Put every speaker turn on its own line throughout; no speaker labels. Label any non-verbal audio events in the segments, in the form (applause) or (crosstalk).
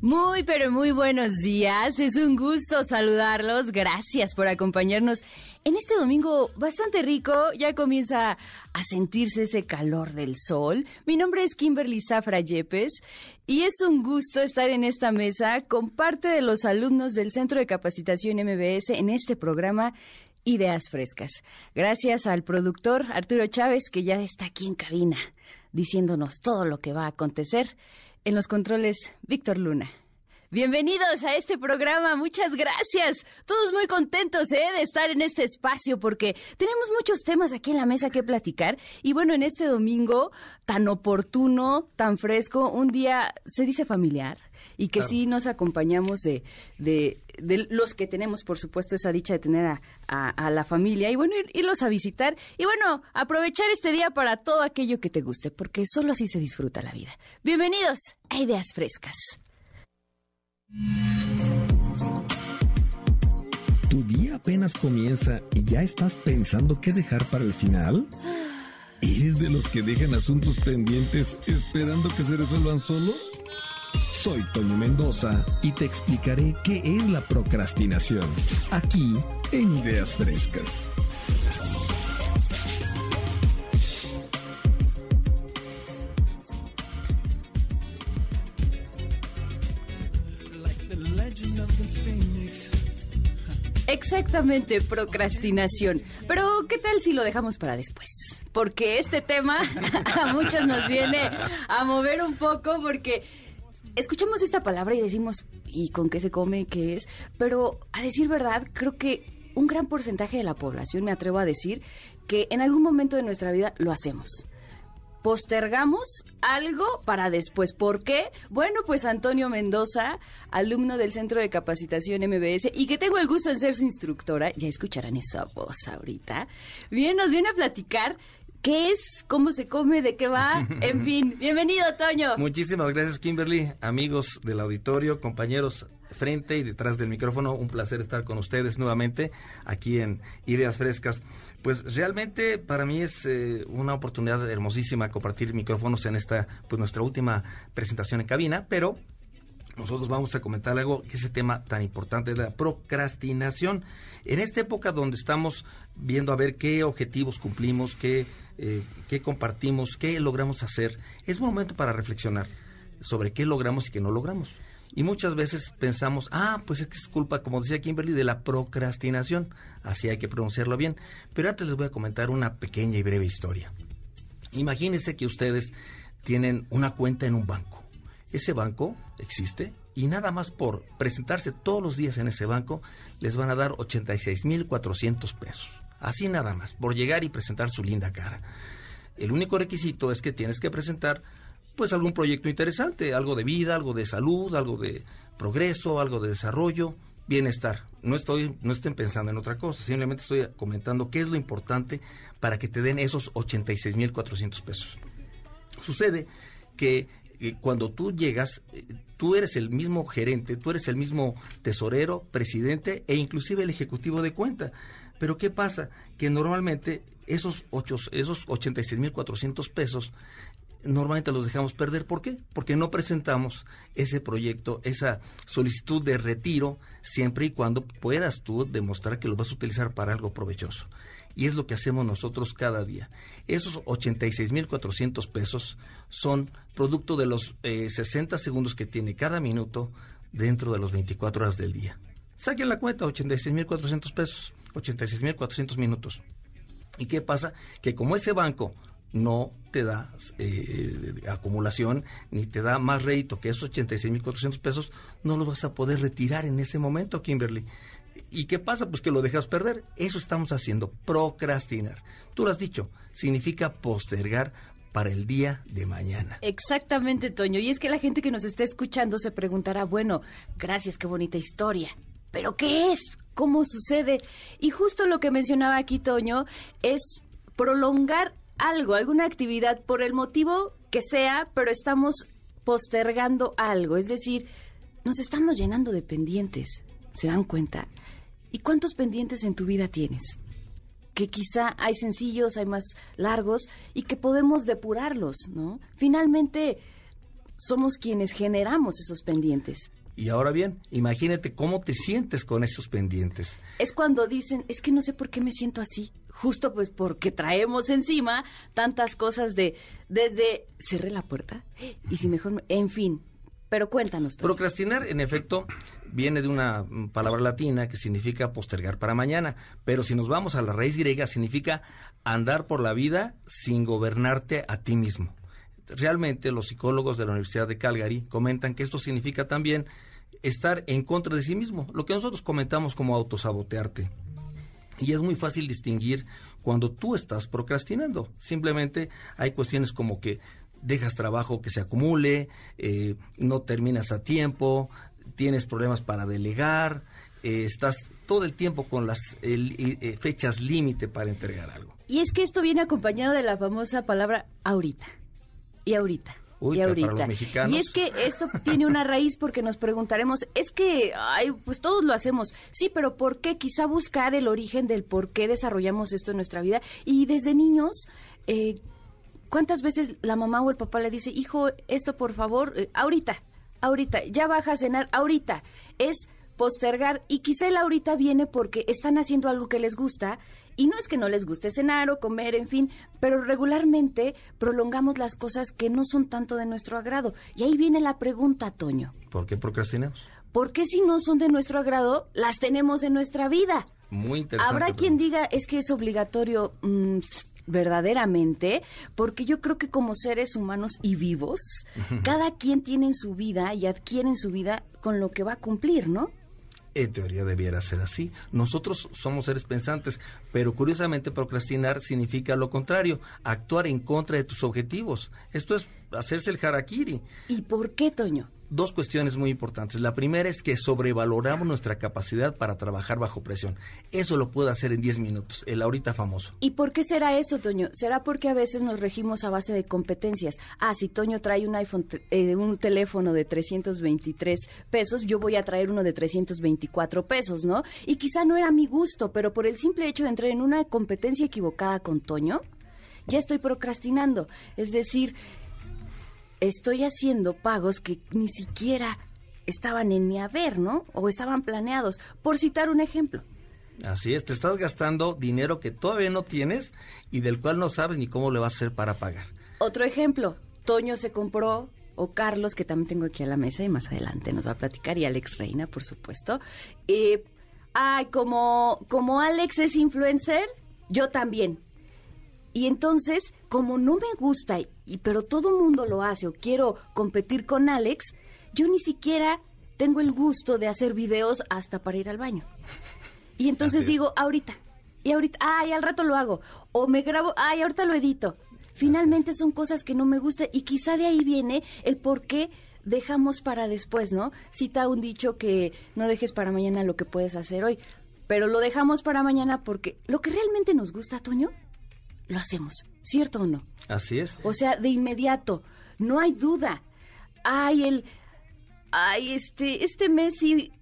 Muy, pero muy buenos días. Es un gusto saludarlos. Gracias por acompañarnos en este domingo bastante rico. Ya comienza a sentirse ese calor del sol. Mi nombre es Kimberly Zafra Yepes y es un gusto estar en esta mesa con parte de los alumnos del Centro de Capacitación MBS en este programa Ideas Frescas. Gracias al productor Arturo Chávez que ya está aquí en cabina diciéndonos todo lo que va a acontecer. En los controles, Víctor Luna. Bienvenidos a este programa, muchas gracias. Todos muy contentos ¿eh? de estar en este espacio porque tenemos muchos temas aquí en la mesa que platicar. Y bueno, en este domingo tan oportuno, tan fresco, un día se dice familiar y que sí nos acompañamos de, de, los que tenemos, por supuesto, esa dicha de tener a, a, la familia y bueno, irlos a visitar y bueno, aprovechar este día para todo aquello que te guste, porque solo así se disfruta la vida. Bienvenidos a Ideas Frescas.
¿Tu día apenas comienza y ya estás pensando qué dejar para el final? ¿Eres de los que dejan asuntos pendientes esperando que se resuelvan solos? Soy Toño Mendoza y te explicaré qué es la procrastinación, aquí en Ideas Frescas.
Exactamente, procrastinación. Pero, ¿qué tal si lo dejamos para después? Porque este tema (laughs) a muchos nos viene a mover un poco porque escuchamos esta palabra y decimos, ¿y con qué se come? ¿Qué es? Pero a decir verdad, creo que un gran porcentaje de la población, me atrevo a decir, que en algún momento de nuestra vida lo hacemos. Postergamos algo para después. ¿Por qué? Bueno, pues Antonio Mendoza, alumno del Centro de Capacitación MBS y que tengo el gusto de ser su instructora, ya escucharán esa voz ahorita, bien, nos viene a platicar ¿Qué es? ¿Cómo se come? ¿De qué va? (laughs) En fin, bienvenido, Toño.
Muchísimas gracias, Kimberly. Amigos del auditorio, compañeros frente y detrás del micrófono, un placer estar con ustedes nuevamente aquí en Ideas Frescas. Pues realmente para mí es eh, una oportunidad hermosísima compartir micrófonos en esta, pues nuestra última presentación en cabina, pero nosotros vamos a comentar algo que es ese tema tan importante de la procrastinación. En esta época donde estamos viendo a ver qué objetivos cumplimos, qué eh, qué compartimos, qué logramos hacer, es momento para reflexionar sobre qué logramos y qué no logramos. Y muchas veces pensamos, ah, pues es que es culpa, como decía Kimberly, de la procrastinación. Así hay que pronunciarlo bien. Pero antes les voy a comentar una pequeña y breve historia. Imagínense que ustedes tienen una cuenta en un banco. Ese banco existe y nada más por presentarse todos los días en ese banco les van a dar 86.400 pesos. Así nada más, por llegar y presentar su linda cara. El único requisito es que tienes que presentar pues algún proyecto interesante, algo de vida, algo de salud, algo de progreso, algo de desarrollo, bienestar. No estoy no estén pensando en otra cosa, simplemente estoy comentando qué es lo importante para que te den esos 86.400 pesos. Sucede que eh, cuando tú llegas, eh, tú eres el mismo gerente, tú eres el mismo tesorero, presidente e inclusive el ejecutivo de cuenta. Pero ¿qué pasa? Que normalmente esos, ocho, esos 86.400 pesos normalmente los dejamos perder. ¿Por qué? Porque no presentamos ese proyecto, esa solicitud de retiro, siempre y cuando puedas tú demostrar que lo vas a utilizar para algo provechoso. Y es lo que hacemos nosotros cada día. Esos 86.400 pesos son producto de los 60 eh, segundos que tiene cada minuto dentro de los 24 horas del día. Saquen la cuenta, 86.400 pesos. 86.400 minutos. ¿Y qué pasa? Que como ese banco no te da eh, acumulación ni te da más rédito que esos 86.400 pesos, no lo vas a poder retirar en ese momento, Kimberly. ¿Y qué pasa? Pues que lo dejas perder. Eso estamos haciendo, procrastinar. Tú lo has dicho, significa postergar para el día de mañana.
Exactamente, Toño. Y es que la gente que nos está escuchando se preguntará, bueno, gracias, qué bonita historia. ¿Pero qué es? cómo sucede. Y justo lo que mencionaba aquí Toño es prolongar algo, alguna actividad, por el motivo que sea, pero estamos postergando algo. Es decir, nos estamos llenando de pendientes. ¿Se dan cuenta? ¿Y cuántos pendientes en tu vida tienes? Que quizá hay sencillos, hay más largos y que podemos depurarlos, ¿no? Finalmente, somos quienes generamos esos pendientes.
Y ahora bien, imagínate cómo te sientes con esos pendientes.
Es cuando dicen, es que no sé por qué me siento así. Justo pues porque traemos encima tantas cosas de, desde, cerré la puerta y si mejor, en fin. Pero cuéntanos.
Procrastinar, en efecto, viene de una palabra latina que significa postergar para mañana, pero si nos vamos a la raíz griega, significa andar por la vida sin gobernarte a ti mismo. Realmente los psicólogos de la Universidad de Calgary comentan que esto significa también estar en contra de sí mismo, lo que nosotros comentamos como autosabotearte. Y es muy fácil distinguir cuando tú estás procrastinando. Simplemente hay cuestiones como que dejas trabajo que se acumule, eh, no terminas a tiempo, tienes problemas para delegar, eh, estás todo el tiempo con las eh, fechas límite para entregar algo.
Y es que esto viene acompañado de la famosa palabra ahorita. Y ahorita y ahorita. Y es que esto tiene una raíz porque nos preguntaremos, es que, ay, pues todos lo hacemos. Sí, pero ¿por qué? Quizá buscar el origen del por qué desarrollamos esto en nuestra vida. Y desde niños, eh, ¿cuántas veces la mamá o el papá le dice, hijo, esto por favor, eh, ahorita, ahorita, ya baja a cenar, ahorita? Es postergar y quizá el ahorita viene porque están haciendo algo que les gusta y no es que no les guste cenar o comer, en fin, pero regularmente prolongamos las cosas que no son tanto de nuestro agrado. Y ahí viene la pregunta, Toño.
¿Por qué procrastinamos?
¿Por qué si no son de nuestro agrado, las tenemos en nuestra vida?
Muy interesante.
Habrá quien diga, es que es obligatorio. Mm, verdaderamente, porque yo creo que como seres humanos y vivos, cada quien tiene en su vida y adquiere en su vida con lo que va a cumplir, ¿no?
En teoría debiera ser así. Nosotros somos seres pensantes, pero curiosamente procrastinar significa lo contrario, actuar en contra de tus objetivos. Esto es hacerse el harakiri.
¿Y por qué, Toño?
dos cuestiones muy importantes. La primera es que sobrevaloramos nuestra capacidad para trabajar bajo presión. Eso lo puede hacer en 10 minutos, el ahorita famoso.
¿Y por qué será esto, Toño? ¿Será porque a veces nos regimos a base de competencias? Ah, si Toño trae un iPhone, eh, un teléfono de 323 pesos, yo voy a traer uno de 324 pesos, ¿no? Y quizá no era mi gusto, pero por el simple hecho de entrar en una competencia equivocada con Toño, ya estoy procrastinando. Es decir, estoy haciendo pagos que ni siquiera estaban en mi haber, ¿no? O estaban planeados, por citar un ejemplo.
Así es, te estás gastando dinero que todavía no tienes y del cual no sabes ni cómo le vas a hacer para pagar.
Otro ejemplo, Toño se compró, o Carlos, que también tengo aquí a la mesa y más adelante nos va a platicar, y Alex Reina, por supuesto. Eh, ay, como, como Alex es influencer, yo también. Y entonces, como no me gusta, y, pero todo el mundo lo hace o quiero competir con Alex, yo ni siquiera tengo el gusto de hacer videos hasta para ir al baño. Y entonces digo, ahorita, y ahorita, ay, al rato lo hago. O me grabo, ay, ahorita lo edito. Finalmente son cosas que no me gustan y quizá de ahí viene el por qué dejamos para después, ¿no? Cita un dicho que no dejes para mañana lo que puedes hacer hoy, pero lo dejamos para mañana porque lo que realmente nos gusta, Toño, lo hacemos, ¿cierto o no?
Así es.
O sea, de inmediato, no hay duda. Ay, el, ay, este, este mes sí,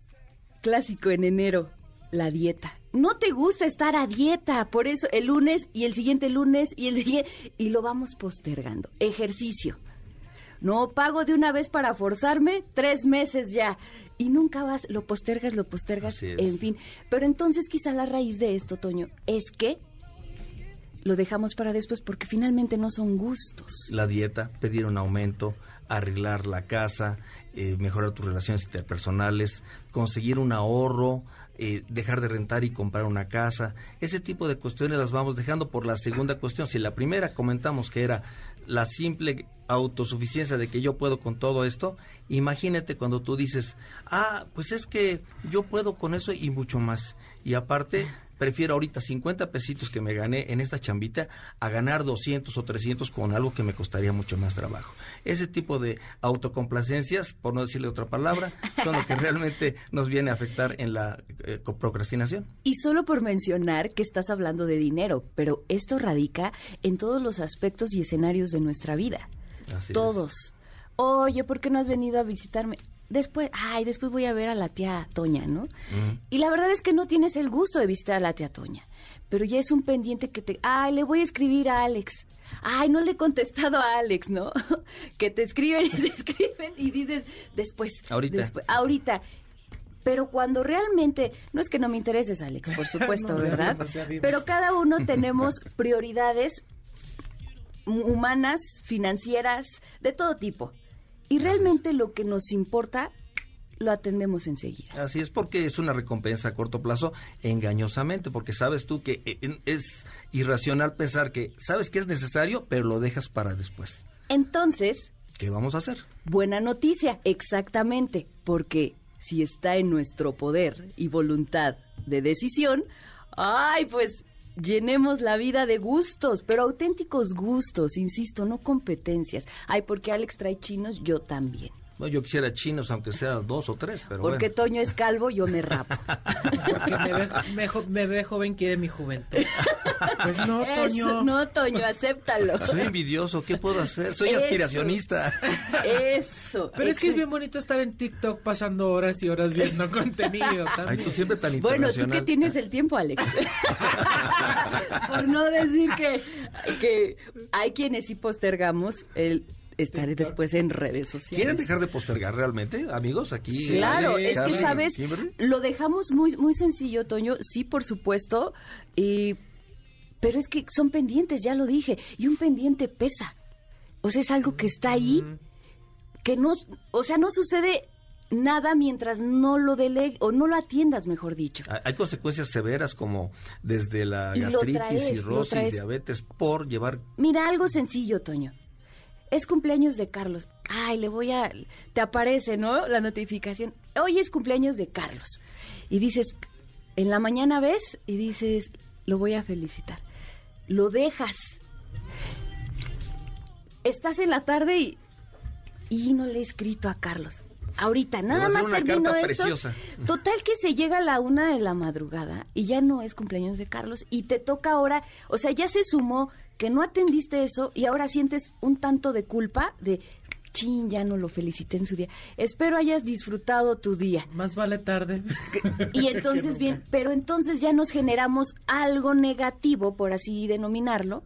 clásico en enero, la dieta. No te gusta estar a dieta, por eso el lunes y el siguiente lunes y el (laughs) siguiente, y lo vamos postergando. Ejercicio. No pago de una vez para forzarme, tres meses ya. Y nunca vas, lo postergas, lo postergas, en fin. Pero entonces quizá la raíz de esto, Toño, es que lo dejamos para después porque finalmente no son gustos.
La dieta, pedir un aumento, arreglar la casa, eh, mejorar tus relaciones interpersonales, conseguir un ahorro, eh, dejar de rentar y comprar una casa. Ese tipo de cuestiones las vamos dejando por la segunda cuestión. Si la primera comentamos que era la simple autosuficiencia de que yo puedo con todo esto, imagínate cuando tú dices, ah, pues es que yo puedo con eso y mucho más. Y aparte, prefiero ahorita 50 pesitos que me gané en esta chambita a ganar 200 o 300 con algo que me costaría mucho más trabajo. Ese tipo de autocomplacencias, por no decirle otra palabra, son lo que (laughs) realmente nos viene a afectar en la eh, procrastinación.
Y solo por mencionar que estás hablando de dinero, pero esto radica en todos los aspectos y escenarios de nuestra vida. Todos. Oye, ¿por qué no has venido a visitarme? Después, ay, después voy a ver a la tía Toña, ¿no? Y la verdad es que no tienes el gusto de visitar a la tía Toña, pero ya es un pendiente que te, ay, le voy a escribir a Alex. Ay, no le he contestado a Alex, ¿no? (laughs) que te escriben y (laughs) te escriben y dices, después,
ahorita.
Después, ahorita. Pero cuando realmente, no es que no me intereses, Alex, por (laughs) supuesto, ¿verdad? Pero cada uno tenemos prioridades humanas, financieras, de todo tipo. Y realmente lo que nos importa lo atendemos enseguida.
Así es porque es una recompensa a corto plazo engañosamente, porque sabes tú que eh, es irracional pensar que sabes que es necesario, pero lo dejas para después.
Entonces,
¿qué vamos a hacer?
Buena noticia, exactamente, porque si está en nuestro poder y voluntad de decisión, ay, pues llenemos la vida de gustos, pero auténticos gustos, insisto, no competencias. Ay, porque Alex trae chinos, yo también.
No, yo quisiera chinos, aunque sea dos o tres, pero
Porque Toño es calvo, yo me rapo. (laughs)
Porque me ve, joven, quiere mi juventud. Pues no, Toño.
no, Toño, acéptalo.
Soy envidioso, ¿qué puedo hacer? Soy aspiracionista.
Eso.
Pero es que es bien bonito estar en TikTok pasando horas y horas viendo (laughs) contenido.
Ay, tú siempre tan
Bueno, tú que tienes el tiempo, Alex. (laughs) Por no decir que, que hay quienes sí postergamos el estaré después en redes sociales.
¿Quieren dejar de postergar realmente, amigos? Aquí.
Claro, es que sabes, lo dejamos muy muy sencillo, Toño. Sí, por supuesto. pero es que son pendientes, ya lo dije, y un pendiente pesa. O sea, es algo que está ahí, que no, o sea, no sucede nada mientras no lo delegue o no lo atiendas, mejor dicho.
Hay consecuencias severas como desde la gastritis, cirrosis, diabetes por llevar.
Mira, algo sencillo, Toño es cumpleaños de Carlos. Ay, le voy a... Te aparece, ¿no? La notificación. Hoy es cumpleaños de Carlos. Y dices, en la mañana ves y dices, lo voy a felicitar. Lo dejas. Estás en la tarde y... Y no le he escrito a Carlos. Ahorita, nada más termino esto. Total que se llega a la una de la madrugada y ya no es cumpleaños de Carlos y te toca ahora, o sea, ya se sumó que no atendiste eso y ahora sientes un tanto de culpa de chin, ya no lo felicité en su día. Espero hayas disfrutado tu día.
Más vale tarde.
Y (laughs) entonces bien, pero entonces ya nos generamos algo negativo, por así denominarlo,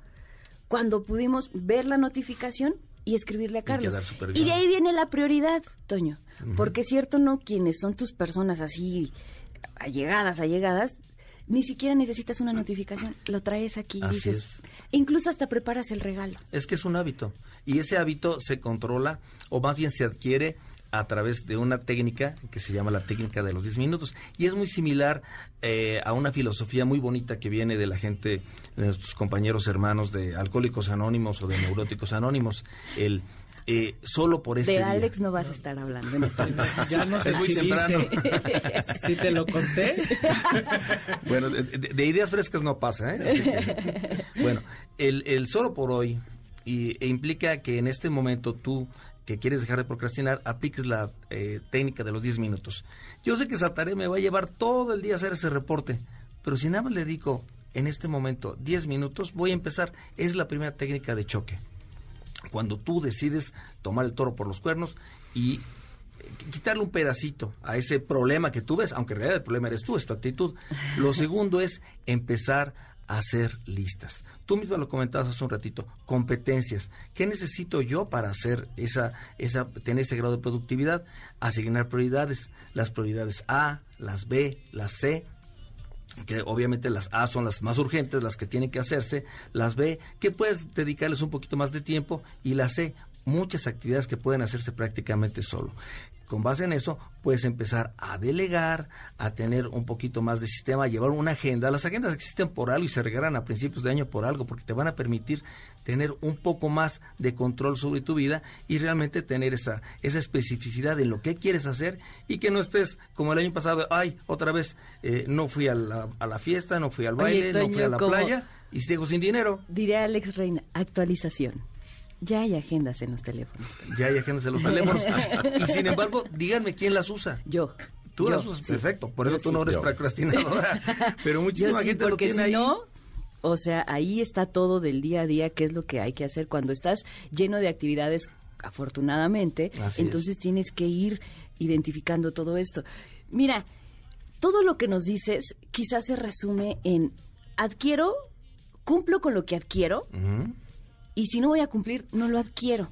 cuando pudimos ver la notificación y escribirle a Carlos. Y, de ahí viene la prioridad, Toño. Porque es cierto, ¿no? Quienes son tus personas así allegadas, allegadas, ni siquiera necesitas una notificación, lo traes aquí y dices, incluso hasta preparas el regalo.
Es que es un hábito y ese hábito se controla o más bien se adquiere a través de una técnica que se llama la técnica de los 10 minutos y es muy similar eh, a una filosofía muy bonita que viene de la gente, de nuestros compañeros hermanos de Alcohólicos Anónimos o de Neuróticos Anónimos, el eh, solo por este
De Alex no vas a estar hablando en esta (laughs)
Ya no sé
es muy temprano. (laughs)
si te lo conté. (laughs)
bueno, de, ideas frescas no pasa, ¿eh? bueno, el, el, solo por hoy y, e implica que en este momento tú que quieres dejar de procrastinar, apliques la eh, técnica de los 10 minutos. Yo sé que esa tarea me va a llevar todo el día a hacer ese reporte, pero si nada más le dedico en este momento 10 minutos, voy a empezar. Es la primera técnica de choque cuando tú decides tomar el toro por los cuernos y eh, quitarle un pedacito a ese problema que tú ves, aunque en realidad el problema eres tú, es tu actitud. Lo (laughs) segundo es empezar a hacer listas. Tú misma lo comentabas hace un ratito, competencias. ¿Qué necesito yo para hacer esa, esa, tener ese grado de productividad? Asignar prioridades. Las prioridades A, las B, las C, que obviamente las A son las más urgentes, las que tienen que hacerse, las B, que puedes dedicarles un poquito más de tiempo, y la C, muchas actividades que pueden hacerse prácticamente solo. Con base en eso, puedes empezar a delegar, a tener un poquito más de sistema, a llevar una agenda. Las agendas existen por algo y se regalan a principios de año por algo, porque te van a permitir tener un poco más de control sobre tu vida y realmente tener esa, esa especificidad en lo que quieres hacer y que no estés como el año pasado, ay, otra vez eh, no fui a la, a la, fiesta, no fui al baile, no fui a la playa y sigo sin dinero.
Diría Alex Reina, actualización. Ya hay agendas en los teléfonos.
Ya hay agendas en los teléfonos. (laughs) y sin embargo, díganme quién las usa.
Yo.
Tú las usas, perfecto. Por eso tú no eres procrastinadora. (laughs) Pero muchísima gente lo tiene
si
ahí.
No, o sea, ahí está todo del día a día, qué es lo que hay que hacer cuando estás lleno de actividades, afortunadamente.
Así
entonces
es.
tienes que ir identificando todo esto. Mira, todo lo que nos dices quizás se resume en adquiero, cumplo con lo que adquiero. Y si no voy a cumplir, no lo adquiero.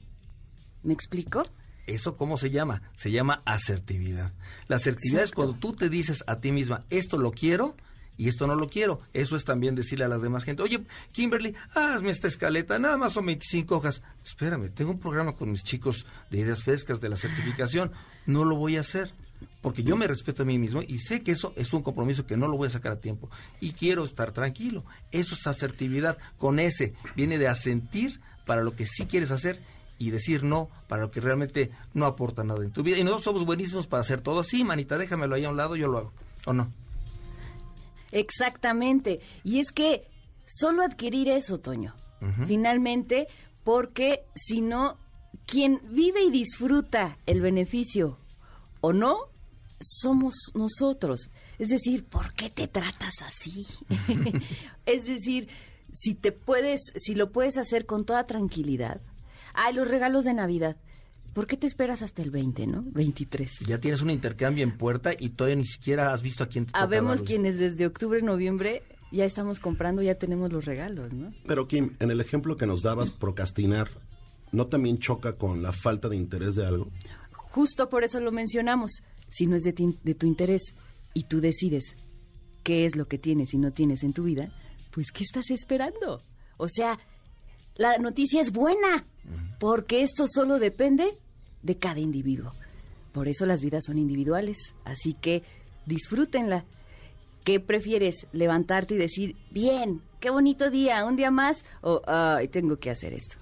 ¿Me explico?
¿Eso cómo se llama? Se llama asertividad. La asertividad es cuando tú te dices a ti misma, esto lo quiero y esto no lo quiero. Eso es también decirle a las demás gente, oye, Kimberly, hazme esta escaleta, nada más son 25 hojas. Espérame, tengo un programa con mis chicos de ideas frescas de la certificación, no lo voy a hacer. Porque yo me respeto a mí mismo y sé que eso es un compromiso que no lo voy a sacar a tiempo. Y quiero estar tranquilo. Eso es asertividad. Con ese viene de asentir para lo que sí quieres hacer y decir no para lo que realmente no aporta nada en tu vida. Y nosotros somos buenísimos para hacer todo. Sí, manita, déjamelo ahí a un lado, yo lo hago. ¿O no?
Exactamente. Y es que solo adquirir eso, Toño. Finalmente, porque si no, quien vive y disfruta el beneficio o no, somos nosotros. Es decir, ¿por qué te tratas así? (laughs) (laughs) es decir, si te puedes, si lo puedes hacer con toda tranquilidad. Ay, los regalos de Navidad. ¿Por qué te esperas hasta el 20, no? 23.
Ya tienes un intercambio en puerta y todavía ni siquiera has visto a quién te
Habemos quienes desde octubre, noviembre ya estamos comprando, ya tenemos los regalos, ¿no?
Pero Kim, en el ejemplo que nos dabas, procrastinar, ¿no también choca con la falta de interés de algo?
Justo por eso lo mencionamos. Si no es de, ti- de tu interés y tú decides qué es lo que tienes y no tienes en tu vida, pues ¿qué estás esperando? O sea, la noticia es buena, porque esto solo depende de cada individuo. Por eso las vidas son individuales, así que disfrútenla. ¿Qué prefieres? ¿Levantarte y decir, bien, qué bonito día, un día más? O, ay, tengo que hacer esto.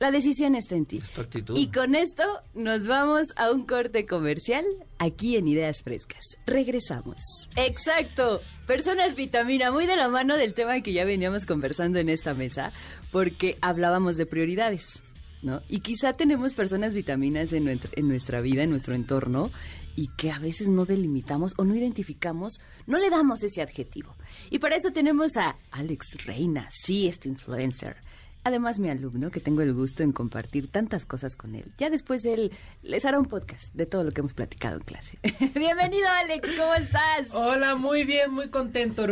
La decisión está en ti.
Es tu actitud.
Y con esto nos vamos a un corte comercial aquí en Ideas Frescas. Regresamos. Exacto. Personas vitamina, muy de la mano del tema que ya veníamos conversando en esta mesa, porque hablábamos de prioridades, ¿no? Y quizá tenemos personas vitaminas en nuestra, en nuestra vida, en nuestro entorno, y que a veces no delimitamos o no identificamos, no le damos ese adjetivo. Y para eso tenemos a Alex Reina, sí, es tu influencer. Además, mi alumno, que tengo el gusto en compartir tantas cosas con él. Ya después él les hará un podcast de todo lo que hemos platicado en clase. (laughs) Bienvenido, Alex, ¿cómo estás?
Hola, muy bien, muy contento.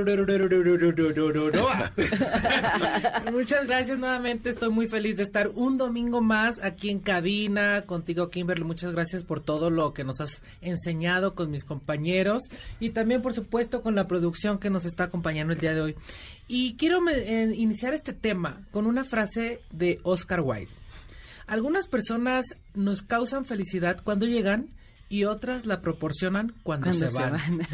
Muchas gracias nuevamente. Estoy muy feliz de estar un domingo más aquí en cabina contigo, Kimberly. Muchas gracias por todo lo que nos has enseñado con mis compañeros y también, por supuesto, con la producción que nos está acompañando el día de hoy. Y quiero me- eh, iniciar este tema con una frase de Oscar Wilde. Algunas personas nos causan felicidad cuando llegan y otras la proporcionan cuando,
Cuando
se van. (laughs)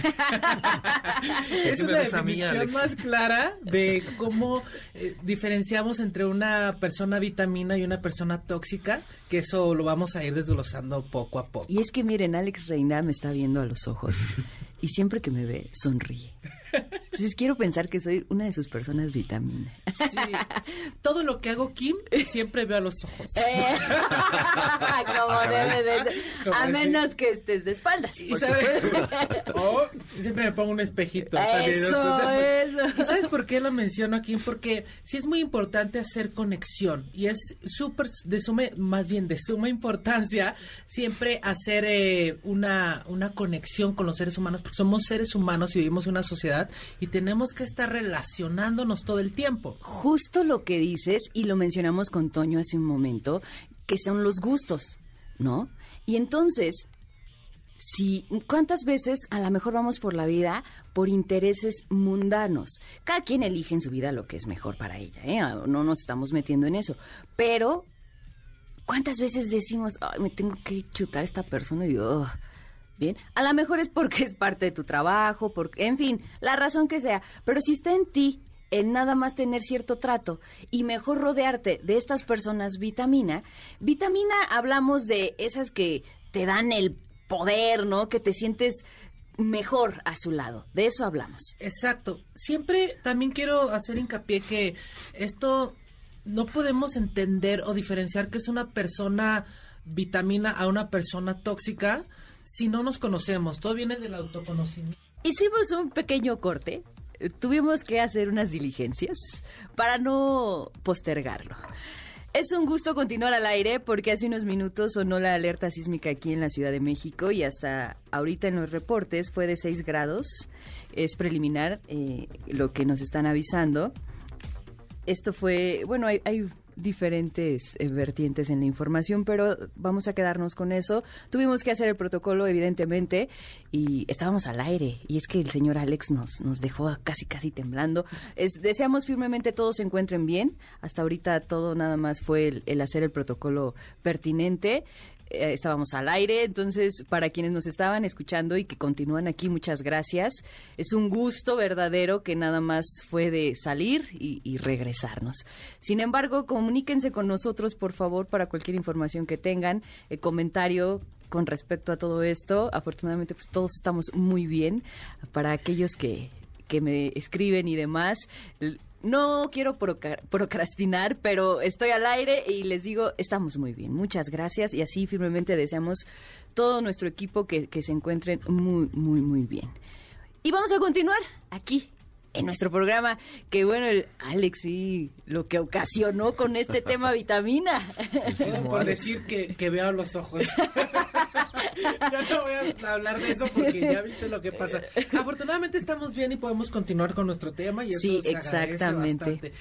qué
Esa es la
mí,
definición más clara de cómo eh, diferenciamos entre una persona vitamina y una persona tóxica, que eso lo vamos a ir desglosando poco a poco.
Y es que miren, Alex Reina me está viendo a los ojos y siempre que me ve sonríe. Entonces quiero pensar que soy una de sus personas vitamina.
Sí. Todo lo que hago Kim siempre veo a los ojos.
Eh, (laughs) Como debe de ser. A menos que estés de espaldas.
Y. Oh, (laughs) siempre me pongo un espejito. también, ¿no?
Eso, eso.
¿Y sabes por qué lo menciono aquí? Porque sí es muy importante hacer conexión y es súper de suma, más bien de suma importancia siempre hacer eh, una, una conexión con los seres humanos porque somos seres humanos y vivimos en una sociedad y tenemos que estar relacionándonos todo el tiempo.
Justo lo que dices, y lo mencionamos con Toño hace un momento, que son los gustos, ¿no? Y entonces, si cuántas veces a lo mejor vamos por la vida por intereses mundanos. Cada quien elige en su vida lo que es mejor para ella, ¿eh? No nos estamos metiendo en eso. Pero ¿Cuántas veces decimos, Ay, me tengo que chutar a esta persona y yo, "Ugh"? Bien, a lo mejor es porque es parte de tu trabajo, porque, en fin, la razón que sea, pero si está en ti el nada más tener cierto trato y mejor rodearte de estas personas vitamina, vitamina hablamos de esas que te dan el poder, ¿no? Que te sientes mejor a su lado, de eso hablamos.
Exacto. Siempre también quiero hacer hincapié que esto no podemos entender o diferenciar que es una persona vitamina a una persona tóxica si no nos conocemos. Todo viene del autoconocimiento.
Hicimos un pequeño corte. Tuvimos que hacer unas diligencias para no postergarlo. Es un gusto continuar al aire porque hace unos minutos sonó la alerta sísmica aquí en la Ciudad de México y hasta ahorita en los reportes fue de 6 grados. Es preliminar eh, lo que nos están avisando. Esto fue, bueno, hay, hay diferentes eh, vertientes en la información, pero vamos a quedarnos con eso. Tuvimos que hacer el protocolo, evidentemente, y estábamos al aire. Y es que el señor Alex nos, nos dejó casi, casi temblando. Es, deseamos firmemente todos se encuentren bien. Hasta ahorita todo nada más fue el, el hacer el protocolo pertinente. Eh, estábamos al aire, entonces para quienes nos estaban escuchando y que continúan aquí, muchas gracias. Es un gusto verdadero que nada más fue de salir y, regresarnos. Sin embargo, comuníquense con nosotros, por favor, para cualquier información que tengan, el comentario con respecto a todo esto. Afortunadamente, pues todos estamos muy bien. Para aquellos que, que me escriben y demás, no quiero procrastinar, pero estoy al aire y les digo, estamos muy bien. Muchas gracias y así firmemente deseamos todo nuestro equipo que, que se encuentren muy, muy, muy bien. Y vamos a continuar aquí en nuestro programa, que bueno, el Alex sí, lo que ocasionó con este tema vitamina.
Todo por decir que, que veo los ojos. (laughs) ya no voy a hablar de eso porque ya viste lo que pasa. Afortunadamente estamos bien y podemos continuar con nuestro tema y eso
Sí,
se
exactamente.
bastante.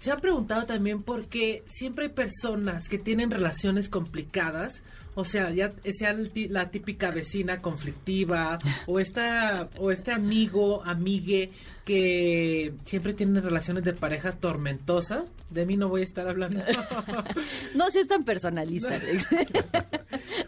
Se han preguntado también por qué siempre hay personas que tienen relaciones complicadas, o sea, ya sea la típica vecina conflictiva (laughs) o esta o este amigo, amigue que siempre tienen relaciones de pareja tormentosas. De mí no voy a estar hablando. (laughs)
No seas tan personalista. (laughs)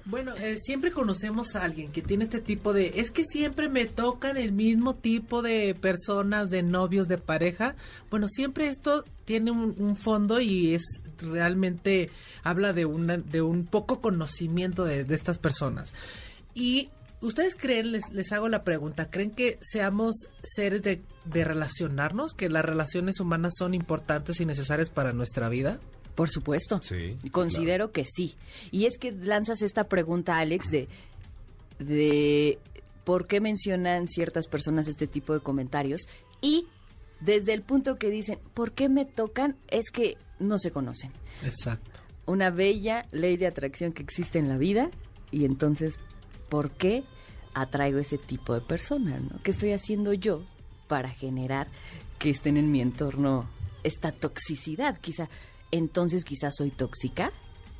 Bueno, eh, siempre conocemos a alguien que tiene este tipo de... Es que siempre me tocan el mismo tipo de personas, de novios, de pareja. Bueno, siempre esto tiene un, un fondo y es realmente habla de, una, de un poco conocimiento de, de estas personas. Y ustedes creen, les, les hago la pregunta, ¿creen que seamos seres de, de relacionarnos? ¿Que las relaciones humanas son importantes y necesarias para nuestra vida?
Por supuesto.
Sí,
Considero que sí. Y es que lanzas esta pregunta, Alex, de, de por qué mencionan ciertas personas este tipo de comentarios y desde el punto que dicen, ¿por qué me tocan? Es que no se conocen.
Exacto.
Una bella ley de atracción que existe en la vida y entonces, ¿por qué atraigo ese tipo de personas? ¿no? ¿Qué estoy haciendo yo para generar que estén en mi entorno esta toxicidad? Quizá, entonces quizás soy tóxica.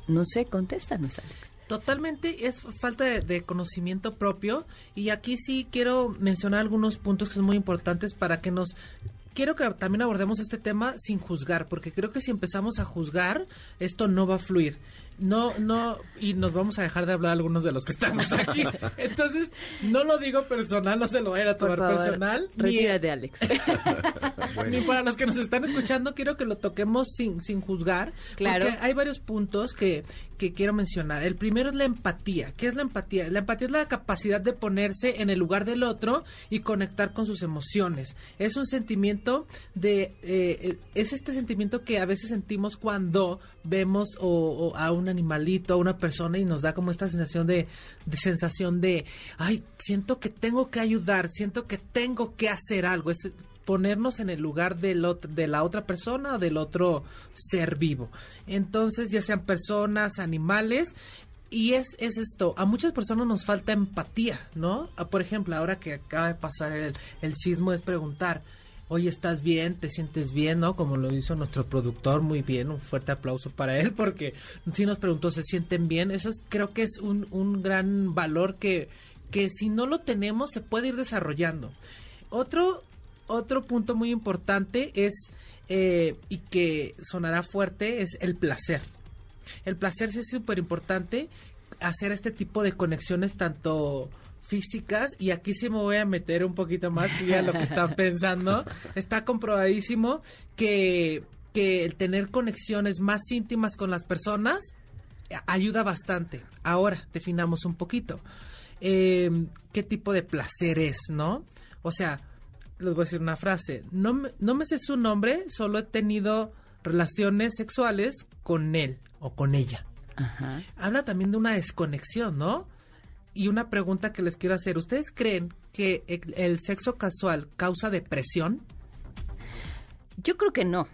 No sé, contéstanos, Alex.
Totalmente es falta de, de conocimiento propio y aquí sí quiero mencionar algunos puntos que son muy importantes para que nos quiero que también abordemos este tema sin juzgar porque creo que si empezamos a juzgar esto no va a fluir no no y nos vamos a dejar de hablar algunos de los que estamos aquí (laughs) entonces no lo digo personal no se lo vayan a
Por
tomar
favor,
personal ni-
retírate, Alex. (laughs)
ni para los que nos están escuchando, quiero que lo toquemos sin, sin juzgar.
Claro.
Porque hay varios puntos que, que quiero mencionar. El primero es la empatía. ¿Qué es la empatía? La empatía es la capacidad de ponerse en el lugar del otro y conectar con sus emociones. Es un sentimiento de... eh, es este sentimiento que a veces sentimos cuando vemos o, o a animalito, a una persona y nos da como esta sensación de, sensación de, ay, siento que tengo que ayudar, siento que tengo que hacer algo. Es ponernos en el lugar del otro, de la otra persona o del otro ser vivo. Entonces, ya sean personas, animales, y es, es esto, a muchas personas nos falta empatía, ¿no? Por ejemplo, ahora que acaba de pasar el, el sismo, es preguntar, oye, ¿estás bien? ¿Te sientes bien? ¿No? Como lo hizo nuestro productor, muy bien, un fuerte aplauso para él, porque sí nos preguntó, ¿se sienten bien? Eso es- creo que es un, un gran valor que, que si no lo tenemos se puede ir desarrollando. Otro, otro punto muy importante es, eh, y que sonará fuerte, es el placer. el placer sí es súper importante hacer este tipo de conexiones tanto físicas y aquí sí me voy a meter un poquito más sí, a lo que están pensando. (laughs) Está comprobadísimo que, que el tener conexiones más íntimas con las personas ayuda bastante. Ahora, definamos un poquito. Eh, ¿Qué tipo de placer es, no? O sea, les voy a decir una frase. No, me- no me sé su nombre, solo he tenido relaciones sexuales con él o con ella.
Ajá.
Habla también de una desconexión, ¿no? Y una pregunta que les quiero hacer. ¿Ustedes creen que el, sexo casual causa depresión?
Yo creo que no.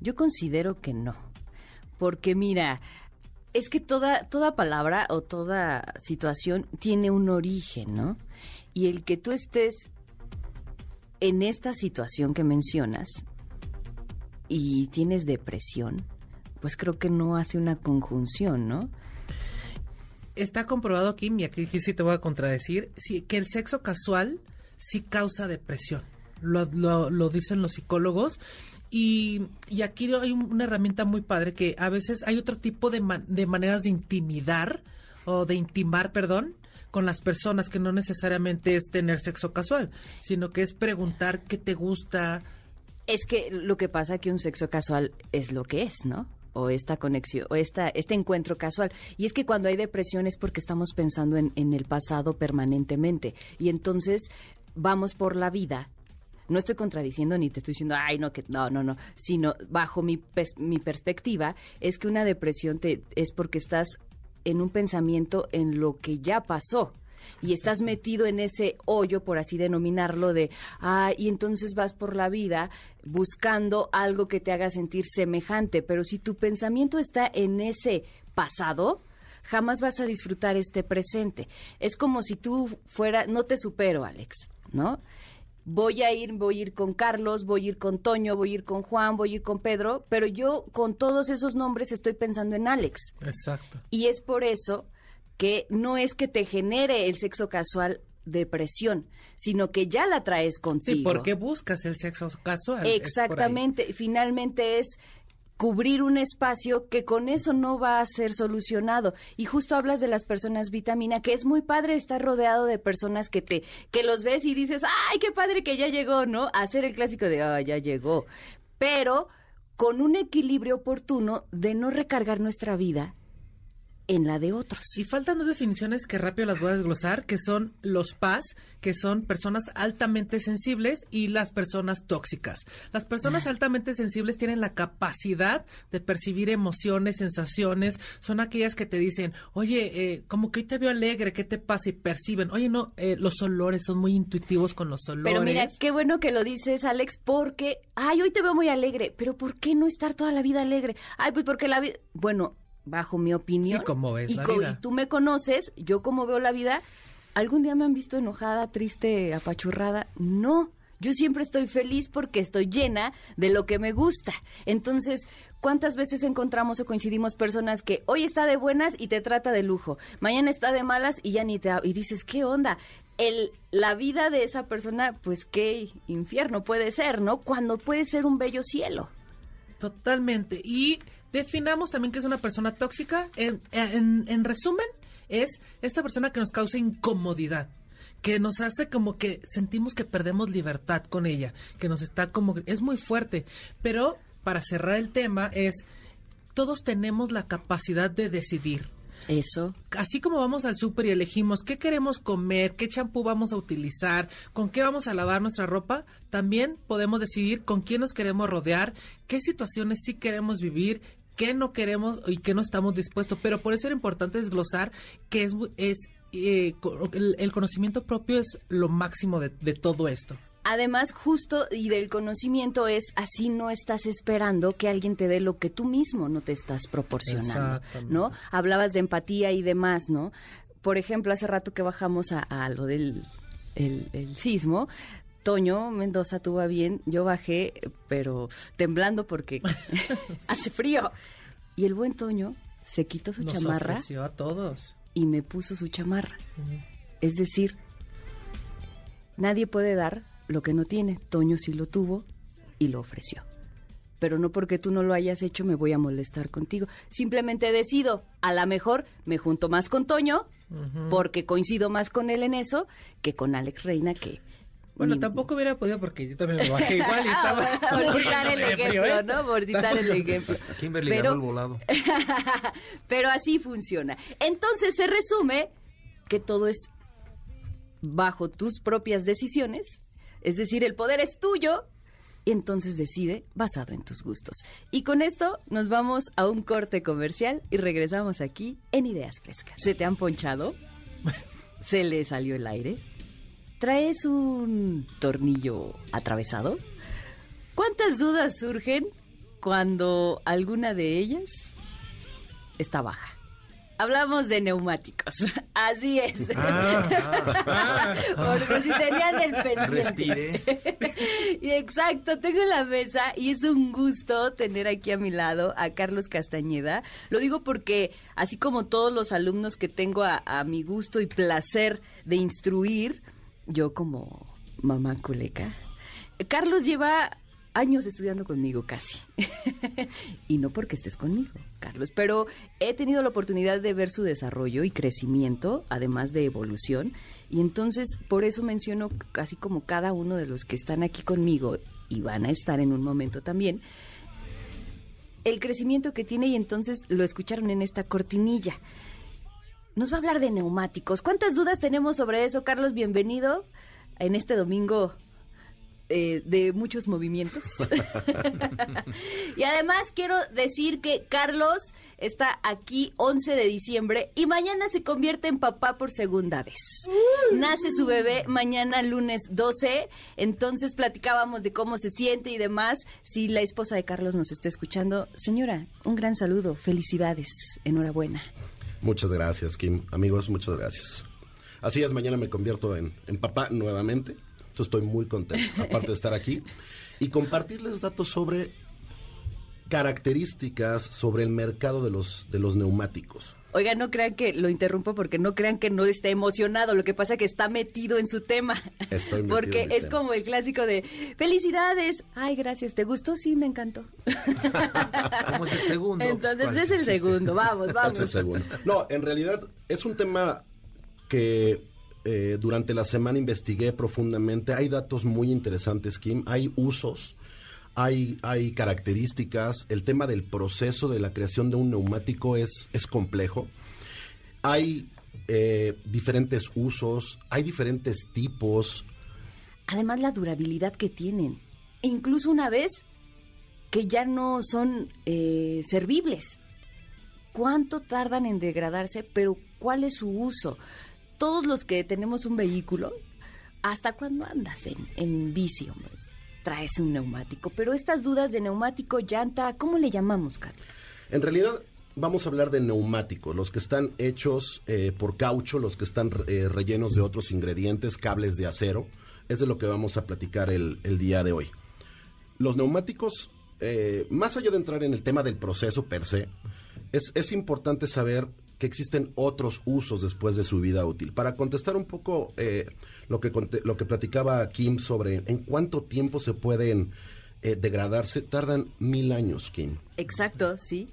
Yo considero que no. Porque mira, es que toda, toda palabra o toda situación tiene un origen, ¿no? Y el que tú estés en esta situación que mencionas y tienes depresión, pues creo que no hace una conjunción, ¿no?
Está comprobado, Kim, y aquí, aquí sí te voy a contradecir, que el sexo casual sí causa depresión. Lo, lo- dicen los psicólogos. Y, aquí hay un- una herramienta muy padre que a veces hay otro tipo de, de maneras de intimidar o de intimar, perdón, con las personas que no necesariamente es tener sexo casual, sino que es preguntar qué te gusta.
Es que lo que pasa que un sexo casual es lo que es, ¿no? O esta conexión, o esta, este encuentro casual. Y es que cuando hay depresión es porque estamos pensando en, en el pasado permanentemente. Y entonces vamos por la vida. No estoy contradiciendo ni te estoy diciendo, ay, no, que no, no, no. Sino bajo mi, mi perspectiva es que una depresión te, es porque estás en un pensamiento en lo que ya pasó. Y estás metido en ese hoyo, por así denominarlo, de, ah, y entonces vas por la vida buscando algo que te haga sentir semejante. Pero si tu pensamiento está en ese pasado, jamás vas a disfrutar este presente. Es como si tú fuera, no te supero, Alex, ¿no? Voy a ir, voy a ir con Carlos, voy a ir con Toño, voy a ir con Juan, voy a ir con Pedro, pero yo con todos esos nombres estoy pensando en Alex.
Exacto.
Y es por eso que no es que te genere el sexo casual depresión, sino que ya la traes contigo.
Sí, ¿por qué buscas el sexo casual?
Exactamente. Finalmente es cubrir un espacio que con eso no va a ser solucionado. Y justo hablas de las personas vitamina, que es muy padre estar rodeado de personas que te que los ves y dices, "Ay, qué padre que ya llegó", ¿no? A hacer el clásico de, "Ah, ya llegó." Pero con un equilibrio oportuno de no recargar nuestra vida en la de otros.
Y faltan dos definiciones que rápido las voy a desglosar, que son los PAS, que son personas altamente sensibles, y las personas tóxicas. Las personas altamente sensibles tienen la capacidad de percibir emociones, sensaciones, son aquellas que te dicen, oye, eh, como que hoy te veo alegre, ¿qué te pasa? Y perciben, oye, no, eh, los olores son muy intuitivos con los olores.
Pero mira, qué bueno que lo dices, Alex, porque, ay, hoy te veo muy alegre, pero ¿por qué no estar toda la vida alegre? Ay, pues porque la vida, bueno, bajo mi opinión.
Sí, como ves
y,
la
co-
vida.
y tú me conoces, yo como veo la vida, ¿algún día me han visto enojada, triste, apachurrada? No. Yo siempre estoy feliz porque estoy llena de lo que me gusta. Entonces, ¿cuántas veces encontramos o coincidimos personas que hoy está de buenas y te trata de lujo, mañana está de malas y ya ni te y dices, "¿Qué onda?" El la vida de esa persona, pues qué infierno puede ser, ¿no? Cuando puede ser un bello cielo.
Totalmente. Y definamos también que es una persona tóxica. En, en, en resumen, es esta persona que nos causa incomodidad, que nos hace como que sentimos que perdemos libertad con ella, que nos está como... Es muy fuerte. Pero para cerrar el tema es, todos tenemos la capacidad de decidir.
Eso.
Así como vamos al súper y elegimos qué queremos comer, qué champú vamos a utilizar, con qué vamos a lavar nuestra ropa, también podemos decidir con quién nos queremos rodear, qué situaciones sí queremos vivir, qué no queremos y qué no estamos dispuestos. Pero por eso era importante desglosar que es, es eh, el, el conocimiento propio es lo máximo de, de todo esto.
Además, justo y del conocimiento es así no estás esperando que alguien te dé lo que tú mismo no te estás proporcionando. ¿no? Hablabas de empatía y demás, ¿no? Por ejemplo, hace rato que bajamos a, a lo del el, el sismo, Toño Mendoza tuvo a bien, yo bajé, pero temblando porque (laughs) hace frío. Y el buen Toño se quitó su
Nos
chamarra
ofreció a todos.
y me puso su chamarra. Es decir, nadie puede dar lo que no tiene. Toño sí lo tuvo y lo ofreció. pero no porque tú no lo hayas hecho me voy a molestar contigo. Simplemente decido, a lo mejor me junto más con Toño, porque coincido más con él en eso, que con Alex Reina, que...
Bueno,
ni-
tampoco hubiera podido porque yo también me (laughs) bajé igual y estaba... (laughs)
Por (laughs) citar el
frío,
ejemplo,
¿eh?
¿no? Por citar el ejemplo.
Kimberly
Pero-
ganó el volado.
Pero así funciona. Entonces se resume que todo es bajo tus propias decisiones, es decir, el poder es tuyo, y entonces decide basado en tus gustos. Y con esto nos vamos a un corte comercial y regresamos aquí en Ideas Frescas. ¿Se te han ponchado? ¿Se le salió el aire? ¿Traes un tornillo atravesado? ¿Cuántas dudas surgen cuando alguna de ellas está baja? Hablamos de neumáticos. (laughs) Así es. (laughs) Porque si tenían el pendiente.
Respire. (laughs)
Exacto, tengo en la mesa y es un gusto tener aquí a mi lado a Carlos Castañeda. Lo digo porque así como todos los alumnos que tengo a, a mi gusto y placer de instruir, yo como mamá culeca, Carlos lleva años estudiando conmigo casi. (laughs) y no porque estés conmigo, Carlos, pero he tenido la oportunidad de ver su desarrollo y crecimiento, además de evolución. Y entonces, por eso menciono, así como cada uno de los que están aquí conmigo y van a estar en un momento también, el crecimiento que tiene y entonces lo escucharon en esta cortinilla. Nos va a hablar de neumáticos. ¿Cuántas dudas tenemos sobre eso, Carlos? Bienvenido en este domingo eh, de muchos movimientos. (laughs) y además quiero decir que Carlos está aquí 11 de diciembre y mañana se convierte en papá por segunda vez. Nace su bebé mañana lunes 12, entonces platicábamos de cómo se siente y demás. Si la esposa de Carlos nos está escuchando, señora, un gran saludo, felicidades, enhorabuena.
Muchas gracias, Kim. Amigos, muchas gracias. Así es, mañana me convierto en, en papá nuevamente. Estoy muy contento, aparte de estar aquí, y compartirles datos sobre características sobre el mercado de los, de los neumáticos.
Oiga, no crean que lo interrumpo porque no crean que no esté emocionado. Lo que pasa es que está metido en su tema.
Estoy (laughs) metido
porque
en mi
es
tema.
como el clásico de felicidades. Ay, gracias. ¿Te gustó? Sí, me encantó. (laughs)
¿Cómo es el segundo?
Entonces
¿Cuál
es el
chiste?
segundo. Vamos, (laughs)
Es el
vamos.
segundo. No, en realidad es un tema que eh, durante la semana investigué profundamente. Hay datos muy interesantes, Kim. Hay usos, hay, hay características. El tema del proceso de la creación de un neumático es, es complejo. Hay eh, diferentes usos, hay diferentes tipos.
Además, la durabilidad que tienen. E incluso una vez que ya no son eh, servibles. ¿Cuánto tardan en degradarse? Pero ¿cuál es su uso? Todos los que tenemos un vehículo, ¿hasta cuándo andas en, en bici, hombre? Traes un neumático. Pero estas dudas de neumático, llanta, ¿cómo le llamamos, Carlos?
En realidad vamos a hablar de neumáticos, los que están hechos eh, por caucho, los que están eh, rellenos de otros ingredientes, cables de acero. Es de lo que vamos a platicar el, el día de hoy. Los neumáticos, eh, más allá de entrar en el tema del proceso per se, es, es importante saber que existen otros usos después de su vida útil. Para contestar un poco eh, lo, que, lo que platicaba Kim sobre en cuánto tiempo se pueden eh, degradarse, tardan mil años, Kim.
Exacto, sí.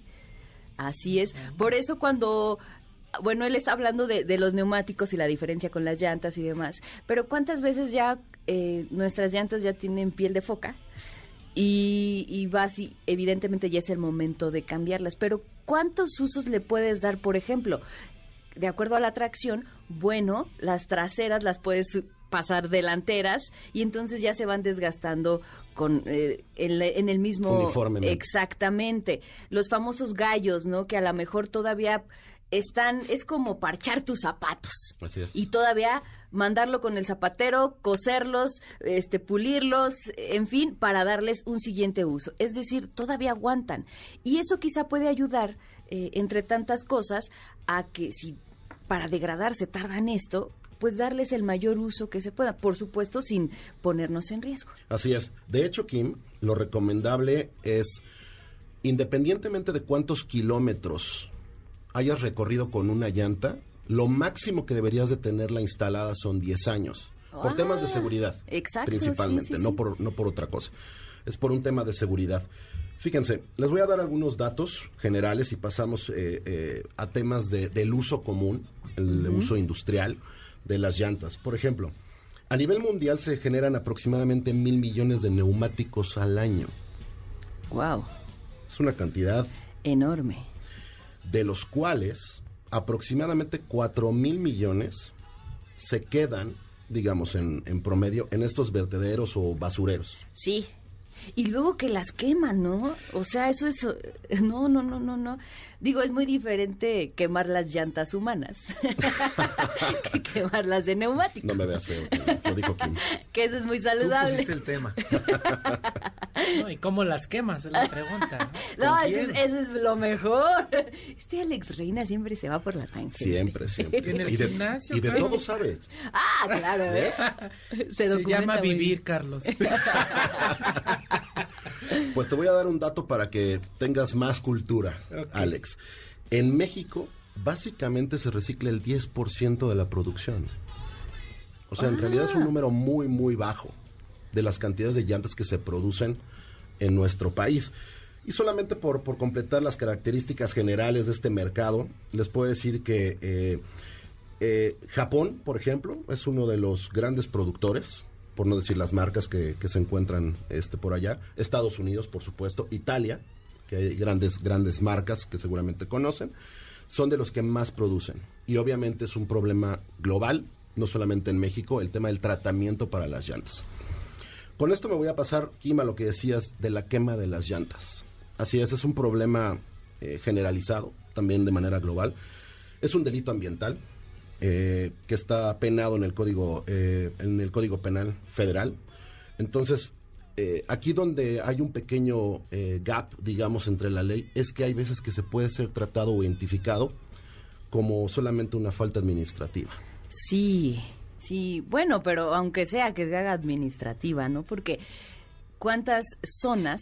Así es. Por eso cuando, bueno, él está hablando de, de los neumáticos y la diferencia con las llantas y demás, pero ¿cuántas veces ya eh, nuestras llantas ya tienen piel de foca? Y, y vas y evidentemente ya es el momento de cambiarlas, pero ¿cuántos usos le puedes dar, por ejemplo? De acuerdo a la tracción, bueno, las traseras las puedes pasar delanteras y entonces ya se van desgastando con eh, en, la- en el mismo exactamente. Los famosos gallos no que a lo mejor todavía están es como parchar tus zapatos.
Así es.
y todavía mandarlo con el zapatero coserlos este pulirlos en fin para darles un siguiente uso. Es decir todavía aguantan. Y eso quizá puede ayudar eh, entre tantas cosas a que si para degradarse tardan esto pues darles el mayor uso que se pueda. Por supuesto sin ponernos en riesgo.
Así es. De hecho, Kim, lo recomendable es, independientemente de cuántos kilómetros hayas recorrido con una llanta, lo máximo que deberías de tenerla instalada son 10 años. Por
Ah,
temas de seguridad.
exacto,
Principalmente,
sí, sí,
no. Por, no por otra cosa. Es por un tema de seguridad. Fíjense, les voy a dar algunos datos generales y pasamos eh, eh, a temas de- del uso común, el uso industrial de las llantas. Por ejemplo, a nivel mundial se generan aproximadamente mil millones de neumáticos al año.
Wow,
Es una cantidad
enorme.
De los cuales aproximadamente 4 mil millones se quedan, digamos, en, en promedio en estos vertederos o basureros.
Sí. Y luego que las queman, ¿no? O sea, eso es... eh, No, no, no, no, no. Digo, es muy diferente quemar las llantas humanas (laughs) que quemarlas de neumático.
No me veas feo, lo dijo Kim. (laughs)
Que eso es muy
Tú
saludable.
pusiste el tema. (laughs)
No, ¿Y cómo las quemas? Es la pregunta. ¿no?
No,
¿Con
eso es, eso es lo mejor. Este Alex Reina siempre se va por la tangente.
Siempre, siempre.
En el
y de,
gimnasio,
y de
claro.
todo sabes.
Ah, claro, ¿ves? Se,
Se llama vivir,
bien.
Carlos. (laughs)
Pues te voy a dar un dato para que tengas más cultura, Alex. En México, básicamente se recicla el 10% de la producción. O sea, en realidad es un número muy, muy bajo de las cantidades de llantas que se producen en nuestro país. Y solamente por, por completar las características generales de este mercado, les puedo decir que eh, eh, Japón, por ejemplo, es uno de los grandes productores, por no decir las marcas que, se encuentran este, por allá. Estados Unidos, por supuesto. Italia, que hay grandes, grandes marcas que seguramente conocen, son de los que más producen. Y obviamente es un problema global, no solamente en México, el tema del tratamiento para las llantas. Con esto me voy a pasar, Kim, lo que decías de la quema de las llantas. Así es, es un problema eh, generalizado, también de manera global. Es un delito ambiental eh, que está penado en el código eh, en el código penal federal. Entonces, eh, aquí donde hay un pequeño eh, gap, digamos, entre la ley, es que hay veces que se puede ser tratado o identificado como solamente una falta administrativa.
Sí, sí. Bueno, pero aunque sea que se haga administrativa, ¿no? Porque cuántas zonas,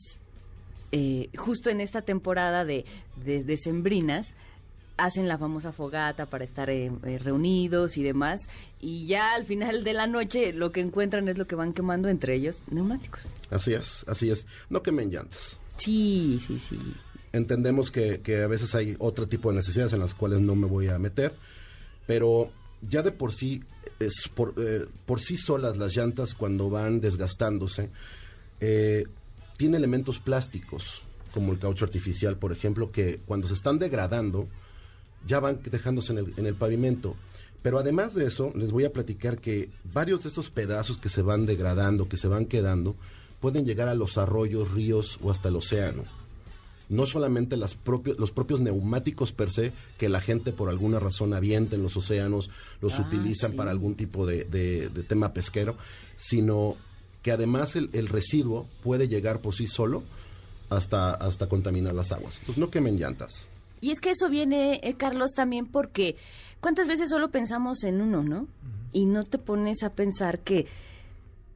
eh, justo en esta temporada de, de decembrinas, hacen la famosa fogata para estar eh, eh, reunidos y demás, y ya al final de la noche lo que encuentran es lo que van quemando entre ellos, neumáticos.
Así es, así es. No quemen llantas.
Sí, sí, sí.
Entendemos que, que a veces hay otro tipo de necesidades en las cuales no me voy a meter, pero ya de por sí, es por, eh, por sí solas las llantas cuando van desgastándose, eh, tiene elementos plásticos, como el caucho artificial, por ejemplo, que cuando se están degradando, ya van dejándose en el, en el pavimento. Pero además de eso, les voy a platicar que varios de estos pedazos que se van degradando, que se van quedando, pueden llegar a los arroyos, ríos o hasta el océano no solamente las propios, los propios neumáticos per se, que la gente por alguna razón avienta en los océanos, los
Ah,
utilizan
sí.
para algún tipo de, de- de tema pesquero, sino que además el, el residuo puede llegar por sí solo hasta, hasta contaminar las aguas. Entonces no quemen llantas.
Y es que eso viene, eh, Carlos, también porque cuántas veces solo pensamos en uno, ¿no? Y no te pones a pensar que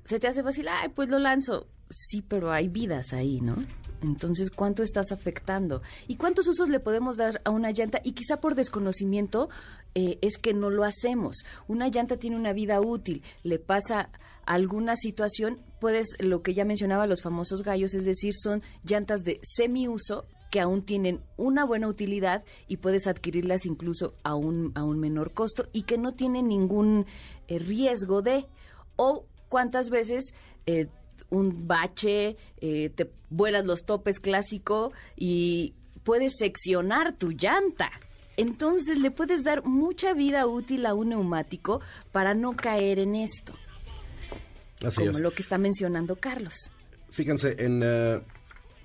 se te hace fácil, ay, pues lo lanzo. Sí, pero hay vidas ahí, ¿no? Entonces, ¿cuánto estás afectando? ¿Y cuántos usos le podemos dar a una llanta? Y quizá por desconocimiento eh, es que no lo hacemos. Una llanta tiene una vida útil, le pasa alguna situación, puedes, lo que ya mencionaba, los famosos gallos, es decir, son llantas de semiuso que aún tienen una buena utilidad y puedes adquirirlas incluso a un, a un menor costo y que no tienen ningún eh, riesgo de, o cuántas veces eh, un bache, eh, te vuelas los topes clásico y puedes seccionar tu llanta. Entonces le puedes dar mucha vida útil a un neumático para no caer en esto,
Así
como
es.
lo que está mencionando Carlos.
Fíjense, en, eh,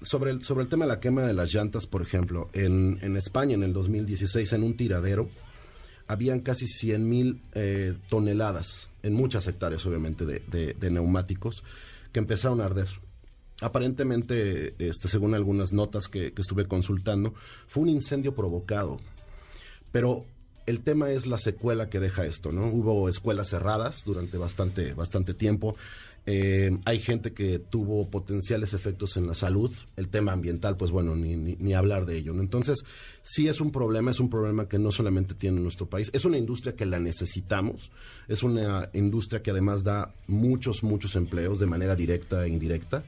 sobre, el, sobre el tema de la quema de las llantas, por ejemplo, en, en España en el 2016, en un tiradero, habían casi 100 mil eh, toneladas, en muchas hectáreas obviamente, de, de- de neumáticos que empezaron a arder. Aparentemente, este, según algunas notas que, que estuve consultando, fue un incendio provocado. Pero el tema es la secuela que deja esto, ¿no? Hubo escuelas cerradas durante bastante, bastante tiempo. Eh, hay gente que tuvo potenciales efectos en la salud. El tema ambiental, pues bueno, ni, ni, hablar de ello. Entonces, sí es un problema, es un problema que no solamente tiene nuestro país. Es una industria que la necesitamos. Es una industria que además da muchos, muchos empleos de manera directa e indirecta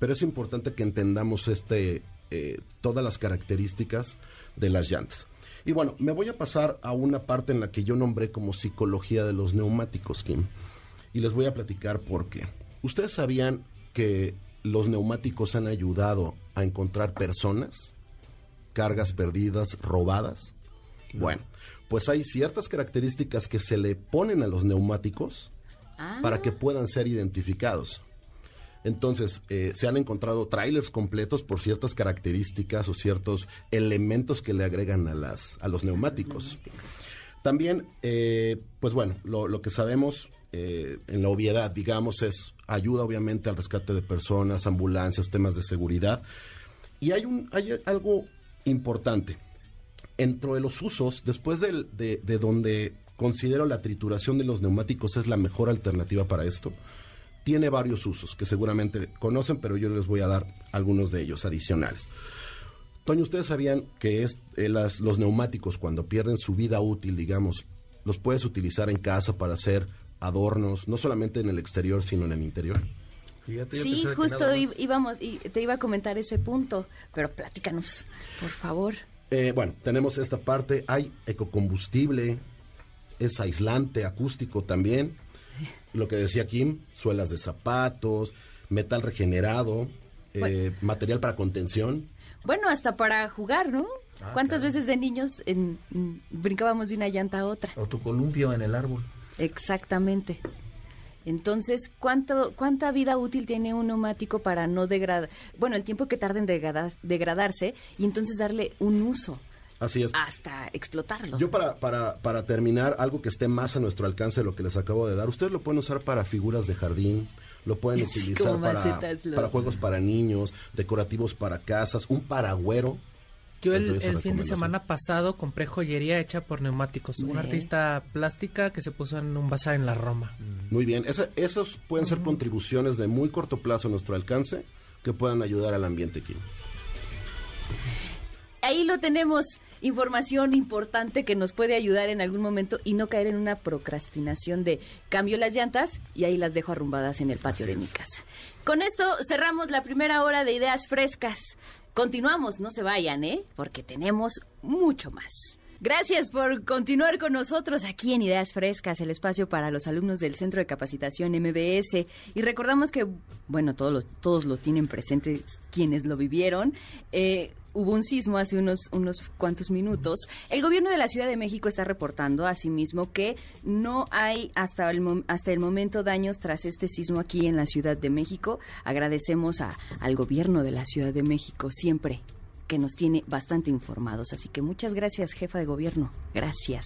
pero es importante que entendamos este, eh, todas las características de las llantas. Y bueno, me voy a pasar a una parte en la que yo nombré como psicología de los neumáticos, Kim. Y les voy a platicar por qué. ¿Ustedes sabían que los neumáticos han ayudado a encontrar personas, cargas perdidas, robadas? Bueno, pues hay ciertas características que se le ponen a los neumáticos
Ah.
para que puedan ser identificados. Entonces, eh, se han encontrado trailers completos por ciertas características o ciertos elementos que le agregan a, las, a los neumáticos. También, eh, pues bueno, lo, lo que sabemos eh, en la obviedad, digamos, es ayuda obviamente al rescate de personas, ambulancias, temas de seguridad. Y hay, un, hay algo importante. Entre los usos, después del- de, de donde considero la trituración de los neumáticos es la mejor alternativa para esto, tiene varios usos que seguramente conocen, pero yo les voy a dar algunos de ellos adicionales. Toño, ¿ustedes sabían que es, eh, los neumáticos cuando pierden su vida útil, digamos, los puedes utilizar en casa para hacer adornos, no solamente en el exterior, sino en el interior?
Fíjate,
Sí, justo
más.
íbamos y te iba a comentar ese punto, pero platícanos, por favor.
Eh, bueno, tenemos esta parte, hay ecocombustible, es aislante, acústico también. Lo que decía Kim, suelas de zapatos, metal regenerado, eh, material para contención.
Bueno, hasta para jugar, ¿no?
Ah,
¿Cuántas
claro.
veces de niños en- en- brincábamos de una llanta a otra?
O tu columpio en el árbol.
Exactamente. Entonces, ¿cuánto, ¿cuánta vida útil tiene un neumático para no degradar? Bueno, el tiempo que tarda en degrada- degradarse y entonces darle un uso
Así es.
hasta explotarlo.
Yo para, para, para terminar, algo que esté más a nuestro alcance de lo que les acabo de dar, ustedes lo pueden usar para figuras de jardín, lo pueden (laughs) utilizar para,
macetas,
para juegos para niños, decorativos para casas, un paragüero.
Yo el, fin de semana pasado compré joyería hecha por neumáticos. Una artista plástica que se puso en un bazar en la Roma.
Muy bien, Esa- esos pueden ser contribuciones de muy corto plazo a nuestro alcance que puedan ayudar al ambiente aquí.
Ahí lo tenemos, información importante que nos puede ayudar en algún momento y no caer en una procrastinación de cambio las llantas y ahí las dejo arrumbadas en el patio de mi casa. Con esto cerramos la primera hora de ideas frescas. Continuamos, no se vayan, ¿eh? Porque tenemos mucho más. Gracias por continuar con nosotros aquí en Ideas Frescas, el espacio para los alumnos del Centro de Capacitación MBS. Y recordamos que, bueno, todos lo, todos lo tienen presentes quienes lo vivieron. Eh, hubo un sismo hace unos, unos cuantos minutos. El gobierno de la Ciudad de México está reportando asimismo que no hay hasta el, hasta el momento daños tras este sismo aquí en la Ciudad de México. Agradecemos a- al gobierno de la Ciudad de México siempre que nos tiene bastante informados. Así que muchas gracias, jefa de gobierno. Gracias.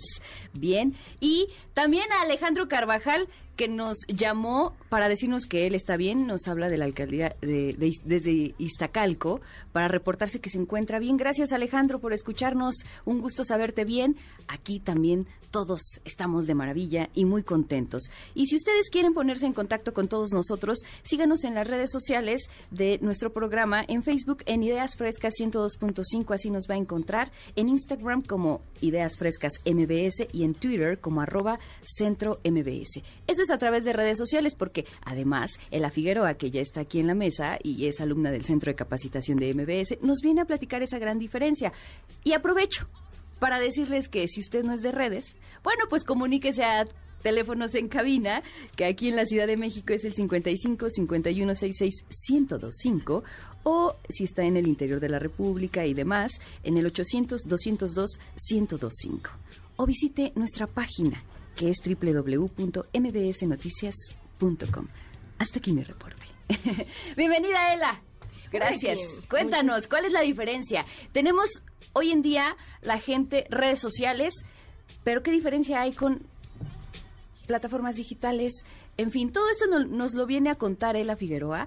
Bien. Y también a Alejandro Carvajal, que nos llamó para decirnos que él está bien. Nos habla de la alcaldía de, de desde Iztacalco para reportarse que se encuentra bien. Gracias, Alejandro, por escucharnos. Un gusto saberte bien. Aquí también todos estamos de maravilla y muy contentos. Y si ustedes quieren ponerse en contacto con todos nosotros, síganos en las redes sociales de nuestro programa, en Facebook en Ideas Frescas 102.5, así nos va a encontrar, en Instagram como Ideas Frescas MBS y en Twitter como arroba Centro MBS. Eso a través de redes sociales porque además Ela Figueroa, que ya está aquí en la mesa y es alumna del Centro de Capacitación de MBS, nos viene a platicar esa gran diferencia. Y aprovecho para decirles que si usted no es de redes, bueno, pues comuníquese a teléfonos en cabina, que aquí en la Ciudad de México es el 55 51 66 1025 o si está en el interior de la República y demás, en el 800 202 1025. O visite nuestra página, que es www.mbsnoticias.com. Hasta aquí mi reporte. (laughs) Bienvenida, Ela. Gracias. Cuéntanos, ¿cuál es la diferencia? Tenemos hoy en día la gente redes sociales, pero ¿qué diferencia hay con plataformas digitales? En fin, todo esto no- nos lo viene a contar Ela Figueroa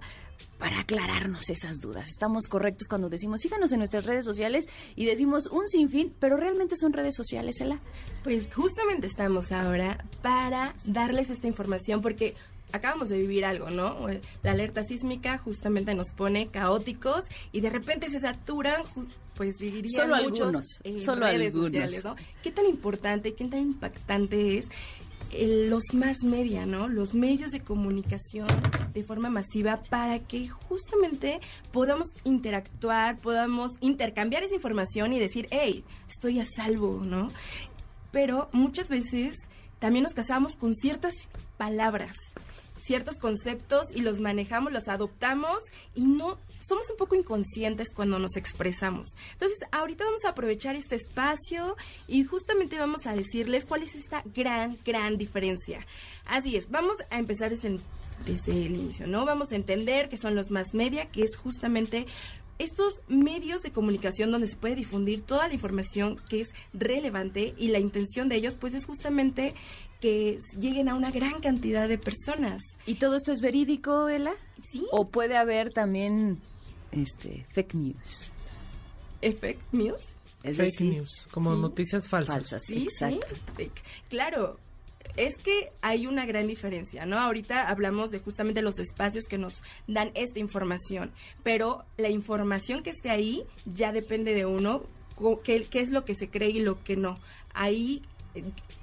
para aclararnos esas dudas. Estamos correctos cuando decimos síganos en nuestras redes sociales y decimos un sinfín, pero realmente son redes sociales, Ela.
Pues justamente estamos ahora para darles esta información porque acabamos de vivir algo, ¿no? La alerta sísmica justamente nos pone caóticos y de repente se saturan, pues dirían
Solo
muchos
algunos, solo
redes
algunos.
sociales, ¿no? ¿Qué tan importante, qué tan impactante es los más media, ¿no? Los medios de comunicación de forma masiva para que justamente podamos interactuar, podamos intercambiar esa información y decir, hey, estoy a salvo, ¿no? Pero muchas veces también nos casamos con ciertas palabras, ciertos conceptos y los manejamos, los adoptamos y no somos un poco inconscientes cuando nos expresamos. Entonces, ahorita vamos a aprovechar este espacio y justamente vamos a decirles cuál es esta gran, gran diferencia. Así es, vamos a empezar desde desde el inicio, ¿no? Vamos a entender que son los más media, que es justamente estos medios de comunicación donde se puede difundir toda la información que es relevante y la intención de ellos pues es justamente que lleguen a una gran cantidad de personas.
¿Y todo esto es verídico, Ela?
Sí.
¿O puede haber también este fake news?
Effect news.
Es
Fake
decir,
news, como
sí,
noticias falsas.
falsas.
Sí,
Exacto.
sí, fake. Claro, es que hay una gran diferencia, ¿no? Ahorita hablamos de justamente los espacios que nos dan esta información, pero la información que esté ahí ya depende de uno, qué, qué es lo que se cree y lo que no. Ahí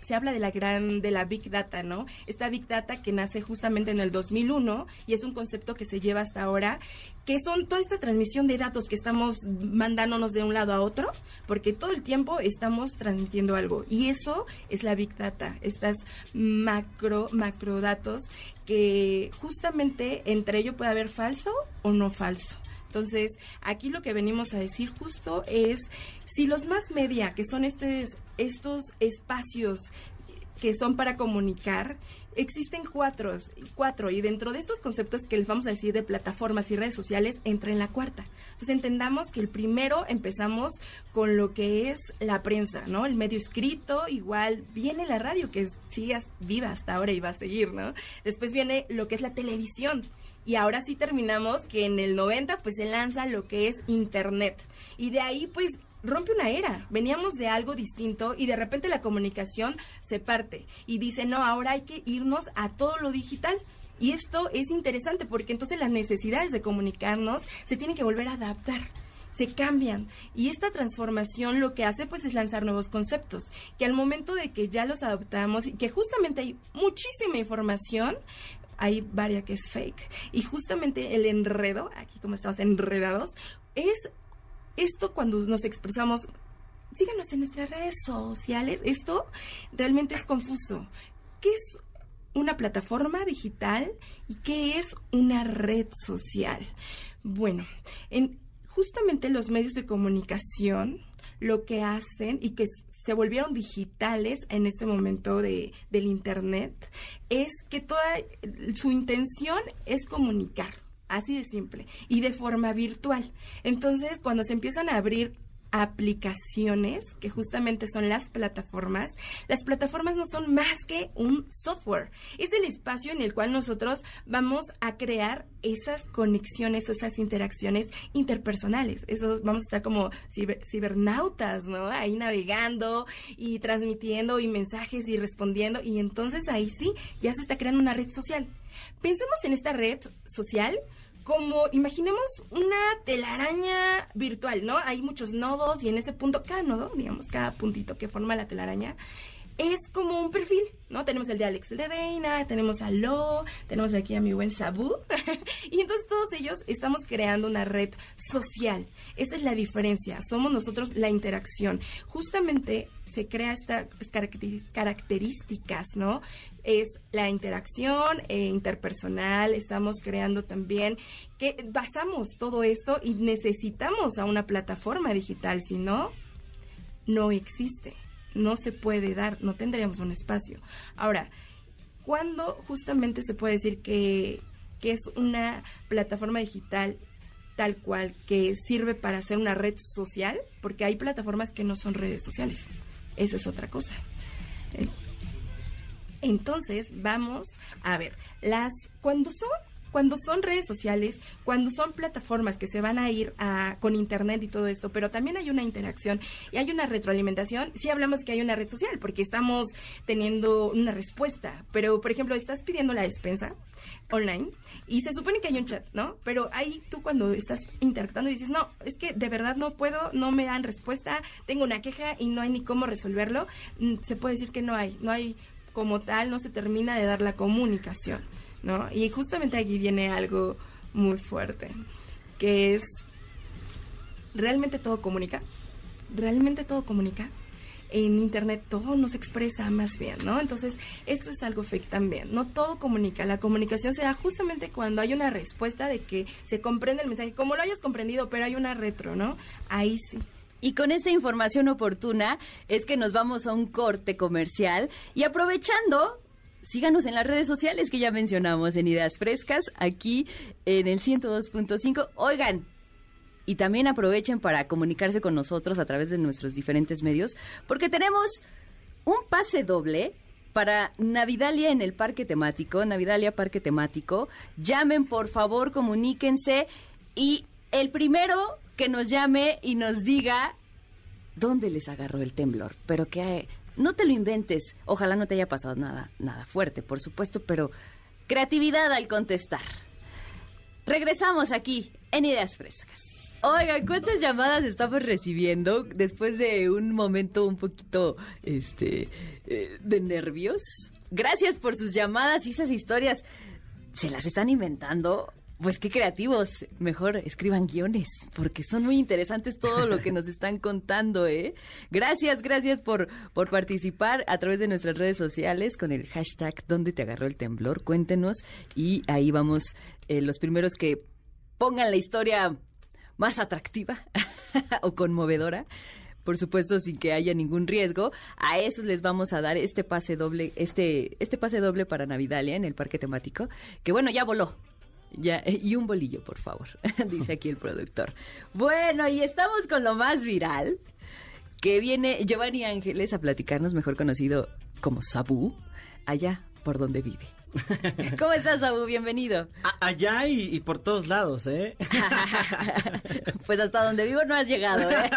se habla de la gran, de la Big Data, ¿no? Esta Big Data que nace justamente en el 2001 y es un concepto que se lleva hasta ahora, que son toda esta transmisión de datos que estamos mandándonos de un lado a otro, porque todo el tiempo estamos transmitiendo algo y eso es la Big Data, estas macro, macro datos que justamente entre ello puede haber falso o no falso. Entonces, aquí lo que venimos a decir justo es, si los más media, que son estes- estos espacios que son para comunicar, existen cuatro, cuatro, y dentro de estos conceptos que les vamos a decir de plataformas y redes sociales, entra en la cuarta. Entonces entendamos que el primero empezamos con lo que es la prensa, ¿no? El medio escrito, igual viene la radio, que sigue viva hasta ahora y va a seguir, ¿no? Después viene lo que es la televisión. Y ahora sí terminamos que en el 90 pues se lanza lo que es internet. Y de ahí pues rompe una era. Veníamos de algo distinto y de repente la comunicación se parte y dice, no, ahora hay que irnos a todo lo digital. Y esto es interesante porque entonces las necesidades de comunicarnos se tienen que volver a adaptar se cambian y esta transformación lo que hace pues es lanzar nuevos conceptos que al momento de que ya los adoptamos y que justamente hay muchísima información hay varias que es fake. Y justamente el enredo aquí como estamos enredados es esto cuando nos expresamos síganos en nuestras redes sociales esto realmente es confuso. Qué es una plataforma digital y qué es una red social bueno en justamente los medios de comunicación lo que hacen y que se volvieron digitales en este momento de, del Internet es que toda su intención es comunicar, así de simple, y de forma virtual. Entonces, cuando se empiezan a abrir aplicaciones, que justamente son las plataformas, las plataformas no son más que un software. Es el espacio en el cual nosotros vamos a crear esas conexiones, esas interacciones interpersonales. Eso vamos a estar como ciber- cibernautas, ¿no? Ahí navegando y transmitiendo y mensajes y respondiendo. Y entonces ahí sí, ya se está creando una red social. Pensemos en esta red social como imaginemos una telaraña virtual, ¿no? Hay muchos nodos y en ese punto, cada nodo, digamos, cada puntito que forma la telaraña, es como un perfil, ¿no? Tenemos el de Alex de Reina, tenemos a Lo, tenemos aquí a mi buen Sabu, (laughs) y entonces todos ellos estamos creando una red social. Esa es la diferencia, somos nosotros la interacción. Justamente se crea estas caracteri- características, ¿no? Es la interacción eh, interpersonal, estamos creando también que basamos todo esto y necesitamos a una plataforma digital, si no, no existe, no se puede dar, no tendríamos un espacio. Ahora, ¿cuándo justamente se puede decir que, que es una plataforma digital tal cual que sirve para hacer una red social? Porque hay plataformas que no son redes sociales. Esa es otra cosa. Eh, Entonces, vamos a ver, las cuando son cuando son redes sociales, cuando son plataformas que se van a ir a, con internet y todo esto, pero también hay una interacción y hay una retroalimentación, sí hablamos que hay una red social, porque estamos teniendo una respuesta, pero por ejemplo, estás pidiendo la despensa online y se supone que hay un chat, ¿no? Pero ahí tú cuando estás interactuando dices, no, es que de verdad no puedo, no me dan respuesta, tengo una queja y no hay ni cómo resolverlo, mm, se puede decir que no hay, no hay como tal no se termina de dar la comunicación, ¿no? Y justamente aquí viene algo muy fuerte, que es, ¿realmente todo comunica? ¿Realmente todo comunica? en internet todo nos expresa más bien, ¿no? Entonces, esto es algo fake también. No todo comunica. La comunicación se da justamente cuando hay una respuesta de que se comprende el mensaje, como lo hayas comprendido, pero hay una retro, ¿no? Ahí sí.
Y con esta información oportuna es que nos vamos a un corte comercial y aprovechando síganos en las redes sociales que ya mencionamos en Ideas Frescas, aquí en el 102.5. Oigan, y también aprovechen para comunicarse con nosotros a través de nuestros diferentes medios, porque tenemos un pase doble para Navidalia en el parque temático, Navidalia Parque Temático. Llamen, por favor, comuníquense y el primero que nos llame y nos diga dónde les agarró el temblor, pero que no te lo inventes. Ojalá no te haya pasado nada, nada fuerte, por supuesto, pero creatividad al contestar. Regresamos aquí en Ideas Frescas. Oigan, ¿cuántas llamadas estamos recibiendo después de un momento un poquito este eh, de nervios? Gracias por sus llamadas y esas historias. ¿Se las están inventando? Pues qué creativos. Mejor escriban guiones, porque son muy interesantes todo lo que nos están contando, ¿eh? Gracias, gracias por, por participar a través de nuestras redes sociales con el hashtag ¿Dónde te agarró el temblor? Cuéntenos y ahí vamos eh, los primeros que pongan la historia más atractiva (laughs) o conmovedora, por supuesto sin que haya ningún riesgo, a esos les vamos a dar este pase doble, este, este pase doble para Navidalia en el parque temático, que bueno, ya voló. Ya, y un bolillo, por favor, (laughs) dice aquí el productor. Bueno, y estamos con lo más viral, que viene Giovanni Ángeles a platicarnos, mejor conocido como Sabu, allá por donde vive. (laughs) ¿Cómo estás, Abu? Bienvenido.
allá y, por todos lados, ¿eh? (laughs)
pues hasta donde vivo no has llegado, ¿eh?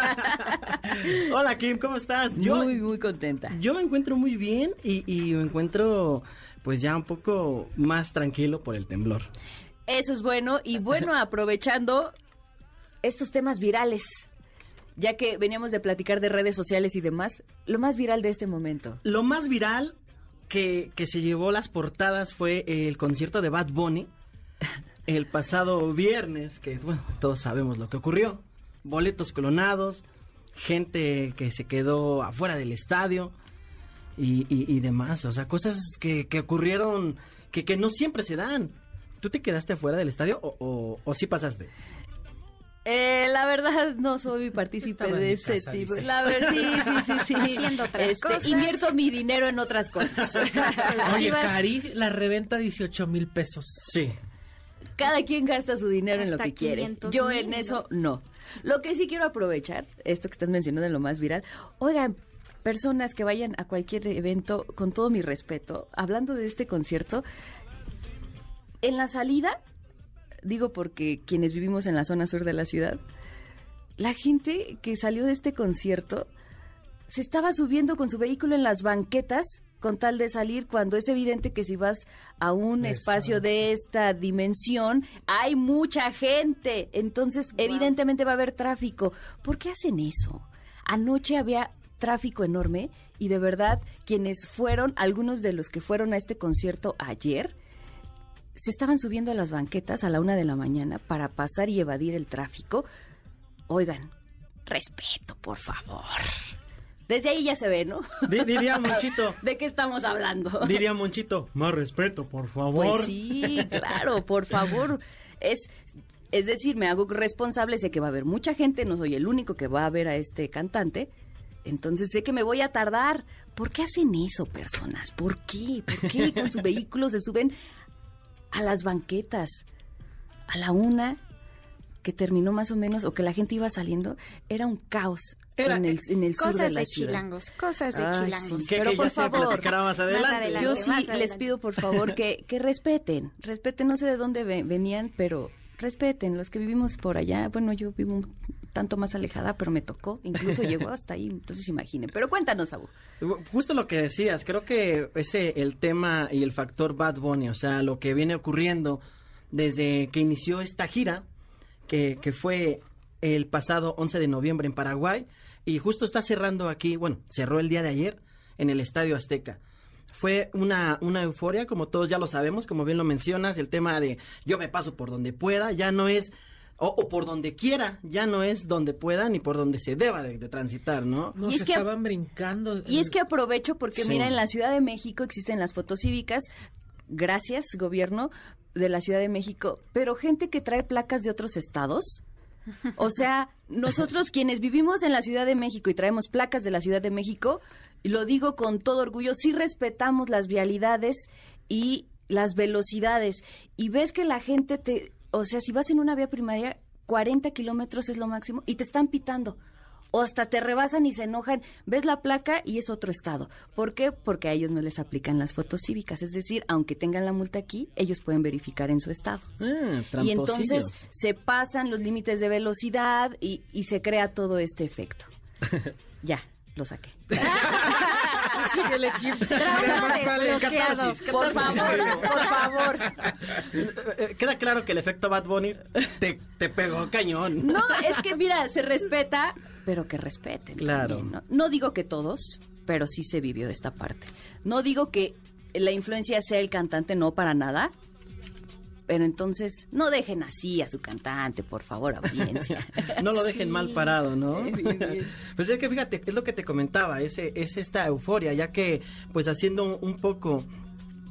Hola, Kim, ¿cómo estás?
muy, muy contenta.
Yo me encuentro muy bien y, y me encuentro, pues ya un poco más tranquilo por el temblor.
Eso es bueno y bueno, aprovechando estos temas virales ya que veníamos de platicar de redes sociales y demás, lo más viral de este momento.
Lo más viral que, se llevó las portadas fue el concierto de Bad Bunny (laughs) el pasado viernes, que bueno, todos sabemos lo que ocurrió. Boletos clonados, gente que se quedó afuera del estadio y, demás. O sea, cosas que, ocurrieron que, que no siempre se dan. ¿Tú te quedaste afuera del estadio o, o, o sí pasaste?
Eh, la verdad no soy partícipe de ese tipo. La verdad, sí, (laughs) sí, sí, sí.
Haciendo otras este, cosas.
Invierto mi dinero en otras cosas. (laughs)
Oye, Cari la reventa 18 mil pesos.
Sí.
Cada quien gasta su dinero en lo que quiere. Yo en eso no. Lo que sí quiero aprovechar, esto que estás mencionando de lo más viral, oigan, personas que vayan a cualquier evento, con todo mi respeto, hablando de este concierto, en la salida digo porque quienes vivimos en la zona sur de la ciudad, la gente que salió de este concierto se estaba subiendo con su vehículo en las banquetas con tal de salir cuando es evidente que si vas a un espacio de esta dimensión hay mucha gente, entonces evidentemente va a haber tráfico. ¿Por qué hacen eso? Anoche había tráfico enorme y de verdad quienes fueron, algunos de los que fueron a este concierto ayer, se estaban subiendo a las banquetas a la una de la mañana para pasar y evadir el tráfico. Oigan, respeto, por favor. Desde ahí ya se ve, ¿no?
diría Monchito. (laughs)
¿De qué estamos hablando?
Diría Monchito, más respeto, por favor.
Pues sí, claro, por favor. Es, es decir, me hago responsable, sé que va a haber mucha gente, no soy el único que va a ver a este cantante. Entonces sé que me voy a tardar. ¿Por qué hacen eso, personas? ¿Por qué? ¿Por qué con su vehículo se suben a las banquetas. A la una, que terminó más o menos, o que la gente iba saliendo, era un caos en el, en el sur de la ciudad.
Chilangos, cosas de chilangos.
Pero por favor,
más adelante.
yo sí les pido por favor que, que respeten, respeten, no sé de dónde venían, pero respeten los que vivimos por allá. Bueno, yo vivo un tanto más alejada, pero me tocó, incluso llegó (laughs) hasta ahí, entonces imaginen. Pero cuéntanos, Abu.
Justo lo que decías, creo que ese el tema y el factor Bad Bunny, o sea, lo que viene ocurriendo desde que inició esta gira, que, que fue el pasado 11 de noviembre en Paraguay, y justo está cerrando aquí, bueno, cerró el día de ayer en el Estadio Azteca. Fue una, una euforia, como todos ya lo sabemos, como bien lo mencionas, el tema de yo me paso por donde pueda, ya no es o, por donde quiera, ya no es donde pueda ni por donde se deba de, transitar, ¿no?
Nos y estaban brincando.
Y es que aprovecho porque mira, en la Ciudad de México existen las fotos cívicas, gracias gobierno de la Ciudad de México, pero gente que trae placas de otros estados, o sea, (laughs) nosotros quienes vivimos en la Ciudad de México y traemos placas de la Ciudad de México, lo digo con todo orgullo, sí respetamos las vialidades y las velocidades. Y ves que la gente te, o sea, si vas en una vía primaria, 40 kilómetros es lo máximo y te están pitando. O hasta te rebasan y se enojan. Ves la placa y es otro estado. ¿Por qué? Porque a ellos no les aplican las fotos cívicas. Es decir, aunque tengan la multa aquí, ellos pueden verificar en su estado.
Ah,
y entonces se pasan los límites de velocidad y, y se crea todo este efecto. (laughs) ya, lo saqué. (laughs)
Sí, el equipo.
Por favor, por favor.
Eh, queda claro que el efecto Bad Bunny te, te pegó cañón.
No, es que mira, se respeta, pero que respeten.
Claro.
¿no? no digo que todos, pero sí se vivió esta parte. No digo que la influencia sea el cantante, no para nada, pero entonces, no dejen así a su cantante, por favor, audiencia. (laughs)
no lo dejen mal parado, ¿no? (laughs) pues es que fíjate, es lo que te comentaba, es, es esta euforia, ya que, pues haciendo un poco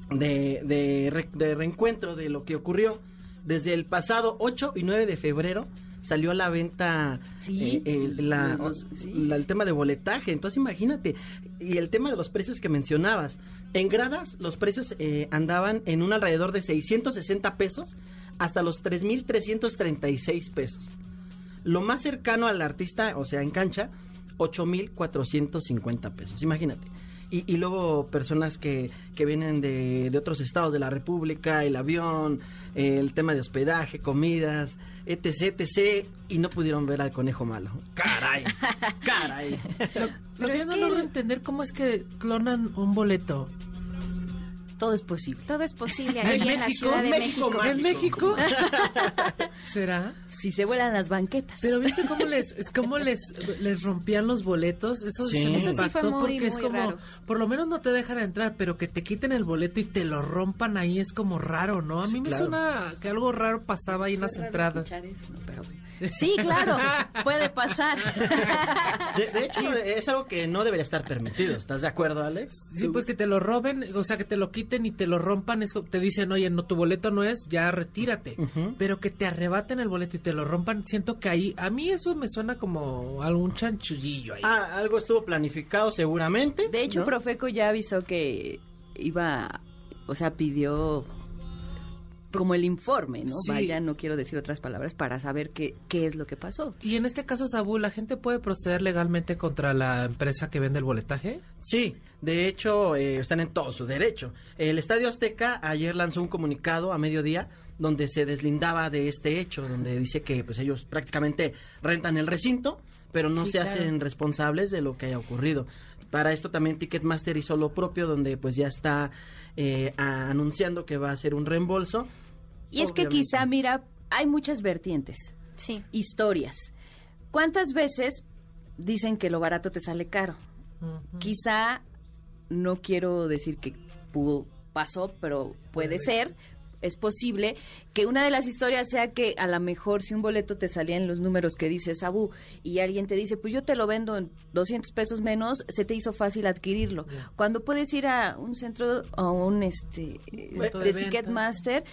de, de, reencuentro de lo que ocurrió desde el pasado 8 y 9 de febrero, salió a la venta eh, el tema de boletaje. Entonces imagínate, y el tema de los precios que mencionabas. En gradas los precios eh, andaban en un alrededor de 660 pesos hasta los 3.336 pesos. Lo más cercano al artista, o sea, en cancha, 8.450 pesos. Imagínate. Y, luego personas que, que vienen de, de, otros estados de la República, el avión, el tema de hospedaje, comidas, etc, etc, y no pudieron ver al conejo malo. ¡Caray! (laughs) ¡Caray!
Lo, que yo no logro entender cómo es que clonan un boleto
todo es posible.
Todo es posible (laughs) ahí en, la Ciudad de México.
¿En México? (laughs) ¿Será?
Si se vuelan las banquetas.
Pero ¿viste cómo les cómo les, les rompían los boletos? Eso, sí. se me impactó porque es como, por lo menos no te dejan entrar, pero que te quiten el boleto y te lo rompan ahí es como raro, ¿no? A mí me suena que algo raro pasaba ahí en las entradas.
pero Sí, claro, puede pasar.
De, hecho, es algo que no debería estar permitido. ¿Estás de acuerdo, Alex?
Sí, pues que te lo roben, o sea, que te lo quiten y te lo rompan. Es, te dicen, oye, no, tu boleto no es, ya retírate. Pero que te arrebaten el boleto y te lo rompan, siento que ahí, a mí eso me suena como algún chanchullillo ahí.
Ah, algo estuvo planificado seguramente.
De hecho, Profeco ya avisó que iba, o sea, pidió como el informe, ¿no? Vaya, no quiero decir otras palabras para saber qué, qué es lo que pasó.
Y en este caso, Sabu, ¿la gente puede proceder legalmente contra la empresa que vende el boletaje?
Sí, de hecho, eh, están en todo su derecho. El Estadio Azteca ayer lanzó un comunicado a mediodía donde se deslindaba de este hecho, donde dice que pues ellos prácticamente rentan el recinto, pero no se hacen responsables de lo que haya ocurrido. Para esto también Ticketmaster hizo lo propio, donde pues ya está eh, anunciando que va a hacer un reembolso.
Y es que quizá, mira, hay muchas vertientes,
sí.
historias. ¿Cuántas veces dicen que lo barato te sale caro? Quizá, no quiero decir que pasó, pero puede ser, es posible que una de las historias sea que a lo mejor si un boleto te salía en los números que dice Sabu y alguien te dice, pues yo te lo vendo en 200 pesos menos, se te hizo fácil adquirirlo. Cuando puedes ir a un centro o un este de, Ticketmaster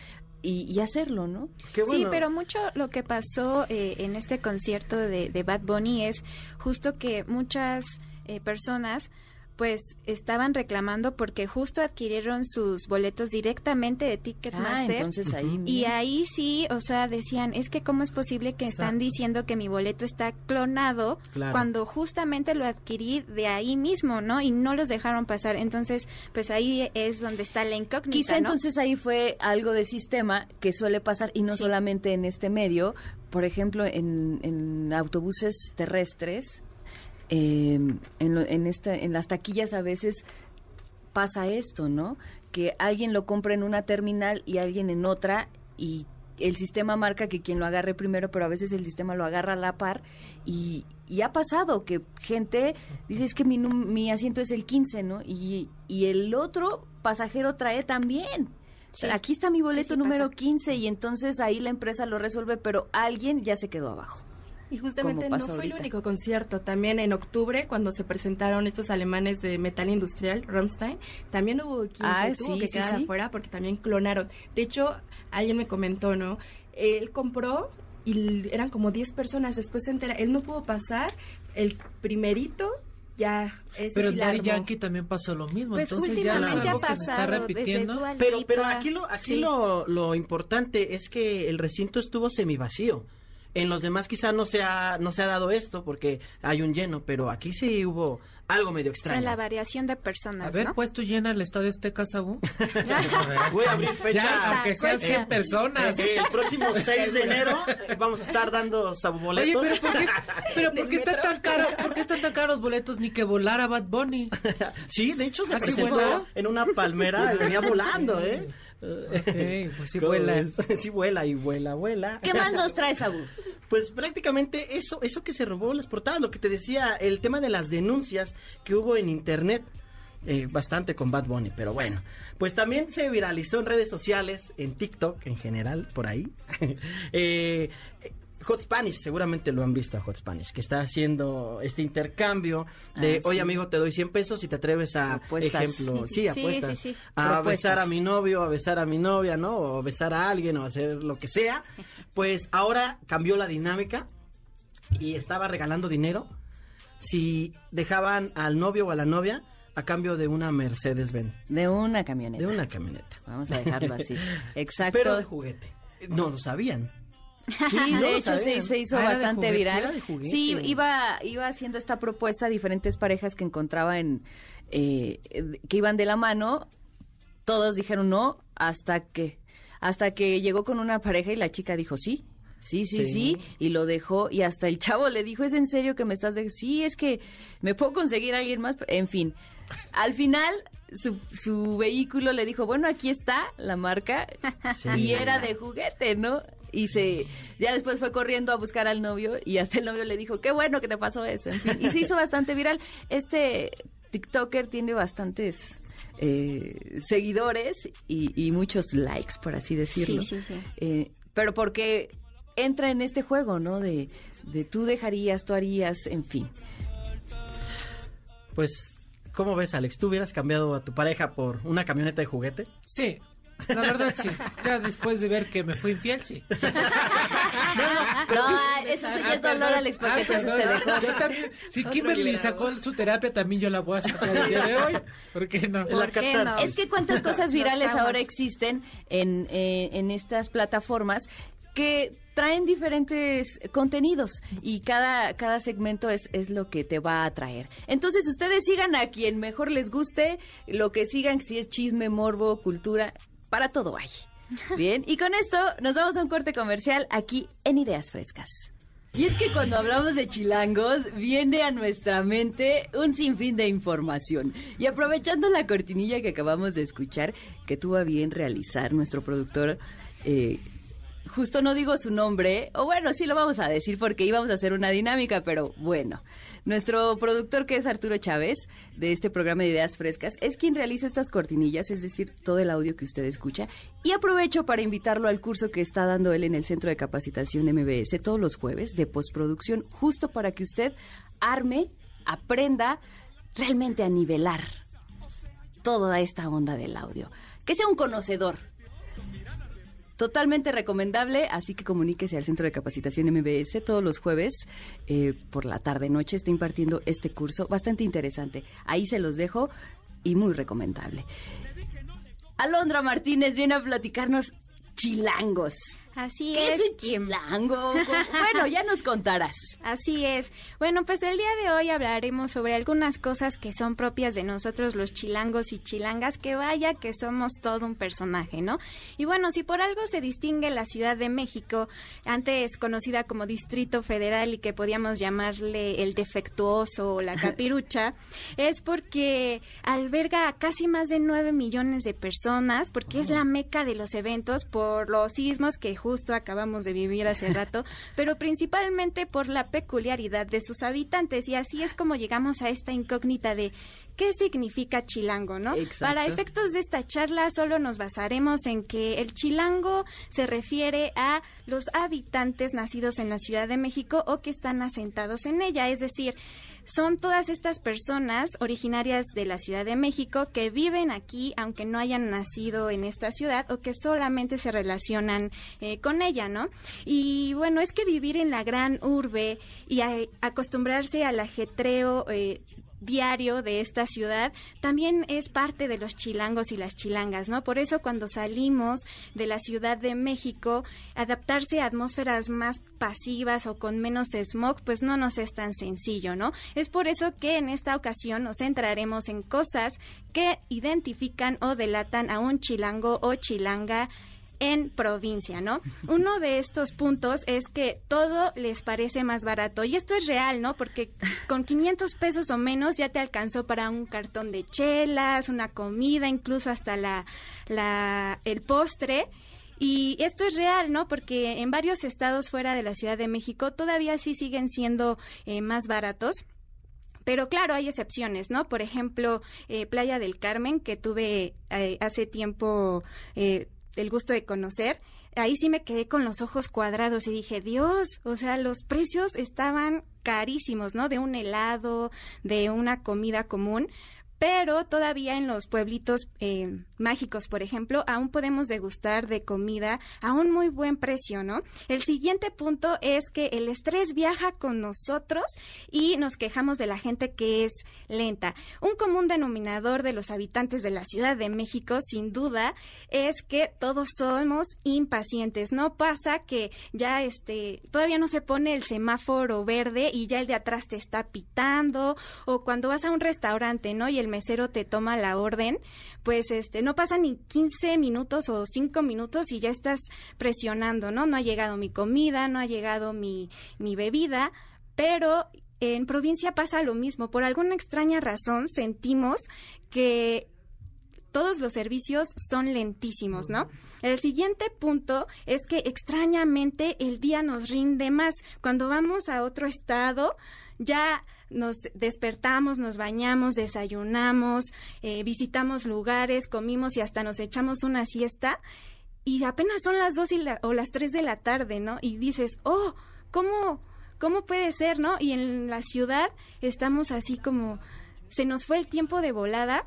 y, hacerlo, ¿no?
Sí, pero mucho lo que pasó eh, en este concierto de, de, Bad Bunny es justo que muchas eh, personas pues estaban reclamando porque justo adquirieron sus boletos directamente de Ticketmaster.
Ah, entonces ahí.
Y ahí sí, o sea, decían, es que cómo es posible que están diciendo que mi boleto está clonado cuando justamente lo adquirí de ahí mismo, ¿no? Y no los dejaron pasar. Entonces, pues ahí es donde está la incógnita.
Quizá entonces ahí fue algo de sistema que suele pasar y no solamente en este medio, por ejemplo, en, en autobuses terrestres eh, en, en, esta, en las taquillas a veces pasa esto, ¿no? Que alguien lo compra en una terminal y alguien en otra y el sistema marca que quien lo agarre primero, pero a veces el sistema lo agarra a la par y, y ha pasado que gente dice es que mi, mi asiento es el 15, ¿no? Y, y el otro pasajero trae también.
Sí.
Aquí está mi boleto
Sí, sí,
número
pasa.
15 y entonces ahí la empresa lo resuelve, pero alguien ya se quedó abajo.
Y justamente no fue
ahorita.
el único concierto. También en octubre, cuando se presentaron estos alemanes de metal industrial, Rammstein, también hubo quien
Ah,
se tuvo que
sí,
quedar
sí.
afuera porque también clonaron. De hecho, alguien me comentó, ¿no? Él compró y eran como 10 personas. Después se entera, él no pudo pasar. El primerito ya ese
Pero
armó.
Yankee también pasó lo mismo.
Pues
Entonces ya es algo que se está repitiendo.
Pero, pero aquí, lo, aquí
Sí.
lo, lo importante es que el recinto estuvo semivacío. En los demás quizá no se ha, no se ha dado esto porque hay un lleno, pero aquí sí hubo algo medio
O sea,
extraño.
la variación de
A
personas,
ver,
¿no?
pues tú llena el estadio Azteca, Sabu. (laughs)
Voy a abrir fecha.
Ya, aunque sean
Cuesta.
100 personas.
Eh, El próximo (laughs) 6 de enero vamos a estar dando
Oye,
saboboletos.
pero ¿por qué, pero (laughs) ¿por qué están tan caros? ¿Por qué están tan caros los boletos ni que volara Bad Bunny?
Sí, de hecho se
¿Así
presentó en una palmera venía volando, ¿eh?
Ok, pues sí
¿Cómo
vuela.
ves? (laughs) Sí vuela y vuela, vuela.
¿Qué más nos trae Sabu? (laughs)
Pues prácticamente eso, eso que se robó las portadas, lo que te decía, el tema de las denuncias que hubo en internet, eh, bastante con Bad Bunny, pero bueno, pues también se viralizó en redes sociales, en TikTok en general, por ahí. (laughs) Eh, Hot Spanish, seguramente lo han visto a Hot Spanish, que está haciendo este intercambio de,
Ah,
oye
sí.
ejemplo, te doy 100 pesos y te atreves a,
Apuestas.
ejemplo, (laughs) sí,
Sí,
apuestas,
sí, sí.
a
Propuestas.
besar a mi novio, a besar a mi novia, ¿no? O besar a alguien o hacer lo que sea. (laughs) Pues ahora cambió la dinámica y estaba regalando dinero si dejaban al novio o a la novia a cambio de una Mercedes-Benz,
De una camioneta.
de una camioneta.
Vamos a dejarlo así. (laughs) Exacto.
Pero de juguete. No lo sabían.
Sí, (laughs)
no
de hecho se, hizo
Ah,
bastante
juguete,
viral. Sí, iba, iba haciendo esta propuesta a diferentes parejas que encontraba en eh, que iban de la mano. Todos dijeron no hasta que hasta que llegó con una pareja y la chica dijo sí. Sí, sí, sí,
Sí.
y lo dejó y hasta el chavo le dijo, ¿es en serio que me estás Sí, es que me puedo conseguir a alguien más, en fin. Al final su, su vehículo le dijo, bueno, aquí está la marca
Sí.
y era de juguete, ¿no? Y se ya después fue corriendo a buscar al novio y hasta el novio le dijo, qué bueno que te pasó eso, en fin. Y se hizo bastante viral. Este TikToker tiene bastantes eh, seguidores y, y muchos likes, por así decirlo.
Sí, sí, sí.
Eh, pero porque entra en este juego, ¿no? De, de tú dejarías, tú harías, en fin.
Pues, ¿cómo ves, Alex? ¿Tú hubieras cambiado a tu pareja por una camioneta de juguete?
Sí, la verdad sí. Ya después de ver que me fue infiel, sí. (laughs)
No, eso sí ya es dolor,
Ah,
entonces
perdón.
te dejó.
Yo también, si Kimberly sacó su terapia, también yo la voy a sacar el día de hoy. ¿Por qué no?
Qué no?
catarsis.
Es que cuántas cosas virales ahora existen en, eh, en estas plataformas que traen diferentes contenidos y cada, cada segmento es, es lo que te va a atraer. Entonces ustedes sigan a quien mejor les guste, lo que sigan, si es chisme, morbo, cultura, para todo hay. Bien, y con esto nos vamos a un corte comercial aquí en Ideas Frescas. Y es que cuando hablamos de chilangos, viene a nuestra mente un sinfín de información. Y aprovechando la cortinilla que acabamos de escuchar, que tuvo a bien realizar nuestro productor, eh, justo no digo su nombre, o bueno, sí lo vamos a decir porque íbamos a hacer una dinámica, pero bueno. Nuestro productor, que es Arturo Chávez, de este programa de Ideas Frescas, es quien realiza estas cortinillas, es decir, todo el audio que usted escucha. Y aprovecho para invitarlo al curso que está dando él en el Centro de Capacitación MBS todos los jueves de postproducción, justo para que usted arme, aprenda realmente a nivelar toda esta onda del audio. Que sea un conocedor. Totalmente recomendable, así que comuníquese al Centro de Capacitación MBS todos los jueves eh, por la tarde-noche. Está impartiendo este curso bastante interesante. Ahí se los dejo y muy recomendable. Alondra Martínez viene a platicarnos chilangos.
Así
¿Qué
es.
chilango? (laughs) Bueno, ya nos contarás.
Así es. Bueno, pues el día de hoy hablaremos sobre algunas cosas que son propias de nosotros los chilangos y chilangas, que vaya que somos todo un personaje, ¿no? Y bueno, si por algo se distingue la Ciudad de México, antes conocida como Distrito Federal y que podíamos llamarle el defectuoso o la (laughs) capirucha, es porque alberga a casi más de 9 millones de personas, porque es la meca de los eventos por los sismos que justo acabamos de vivir hace rato, (laughs) pero principalmente por la peculiaridad de sus habitantes y así es como llegamos a esta incógnita de qué significa chilango, ¿no? Para efectos de esta charla solo nos basaremos en que el chilango se refiere a los habitantes nacidos en la Ciudad de México o que están asentados en ella, es decir, son todas estas personas originarias de la Ciudad de México que viven aquí aunque no hayan nacido en esta ciudad o que solamente se relacionan eh, con ella, ¿no? Y bueno, es que vivir en la gran urbe y acostumbrarse al ajetreo eh, diario de esta ciudad también es parte de los chilangos y las chilangas, ¿no? Por eso cuando salimos de la Ciudad de México, adaptarse a atmósferas más pasivas o con menos smog, pues no nos es tan sencillo, ¿no? Es por eso que en esta ocasión nos centraremos en cosas que identifican o delatan a un chilango o chilanga en provincia, ¿no? Uno de estos puntos es que todo les parece más barato y esto es real, ¿no? Porque con 500 pesos o menos ya te alcanzó para un cartón de chelas, una comida, incluso hasta la, el postre. Y esto es real, ¿no? Porque en varios estados fuera de la Ciudad de México todavía sí siguen siendo eh, más baratos. Pero claro, hay excepciones, ¿no? Por ejemplo, eh, Playa del Carmen, que tuve eh, hace tiempo eh, el gusto de conocer, ahí sí me quedé con los ojos cuadrados y dije, Dios, o sea, los precios estaban carísimos, ¿no? De un helado, de una comida común, pero todavía en los pueblitos eh, mágicos, por ejemplo, aún podemos degustar de comida a un muy buen precio, ¿no? El siguiente punto es que el estrés viaja con nosotros y nos quejamos de la gente que es lenta. Un común denominador de los habitantes de la Ciudad de México, sin duda, es que todos somos impacientes. No pasa que ya este todavía no se pone el semáforo verde y ya el de atrás te está pitando o cuando vas a un restaurante, ¿no? Y el mesero te toma la orden, pues este no pasa ni 15 minutos o 5 minutos y ya estás presionando, ¿no? No ha llegado mi comida, no ha llegado mi, mi bebida, pero en provincia pasa lo mismo. Por alguna extraña razón sentimos que todos los servicios son lentísimos, ¿no? El siguiente punto es que extrañamente el día nos rinde más. Cuando vamos a otro estado, ya nos despertamos, nos bañamos, desayunamos, eh, visitamos lugares, comimos y hasta nos echamos una siesta y apenas son las dos o las tres de la tarde, ¿no? Y dices, oh, ¿cómo, cómo puede ser, no? Y en la ciudad estamos así como, se nos fue el tiempo de volada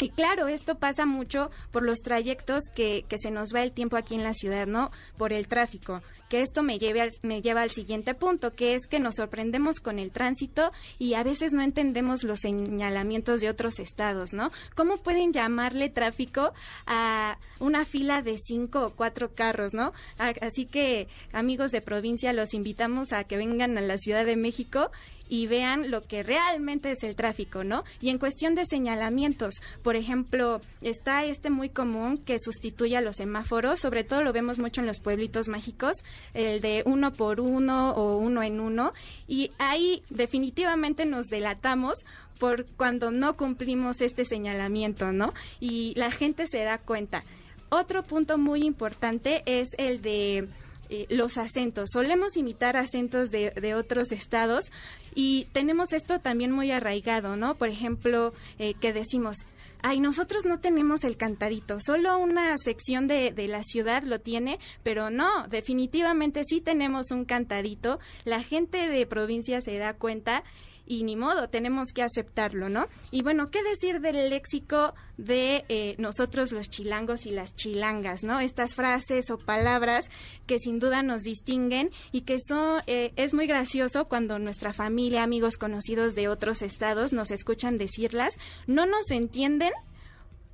y claro, esto pasa mucho por los trayectos que, que, se nos va el tiempo aquí en la ciudad, ¿no? Por el tráfico. Que esto me, lleve me lleva al siguiente punto, que es que nos sorprendemos con el tránsito y a veces no entendemos los señalamientos de otros estados, ¿no? ¿Cómo pueden llamarle tráfico a una fila de cinco o cuatro carros, ¿no? Así que, amigos de provincia, los invitamos a que vengan a la Ciudad de México y vean lo que realmente es el tráfico, ¿no? Y en cuestión de señalamientos, por ejemplo, está este muy común que sustituye a los semáforos, sobre todo lo vemos mucho en los pueblitos mágicos, el de uno por uno o uno en uno, y ahí definitivamente nos delatamos por cuando no cumplimos este señalamiento, ¿no? Y la gente se da cuenta. Otro punto muy importante es el de eh, los acentos. Solemos imitar acentos de, otros estados y tenemos esto también muy arraigado, ¿no? Por ejemplo, eh, que decimos, ay, nosotros no tenemos el cantadito, solo una sección de, de, la ciudad lo tiene, pero no, definitivamente sí tenemos un cantadito, la gente de provincia se da cuenta y ni modo, tenemos que aceptarlo, ¿no? Y bueno, ¿qué decir del léxico de eh, nosotros los chilangos y las chilangas, ¿no? Estas frases o palabras que sin duda nos distinguen y que son, eh, es muy gracioso cuando nuestra familia, amigos conocidos de otros estados nos escuchan decirlas, no nos entienden,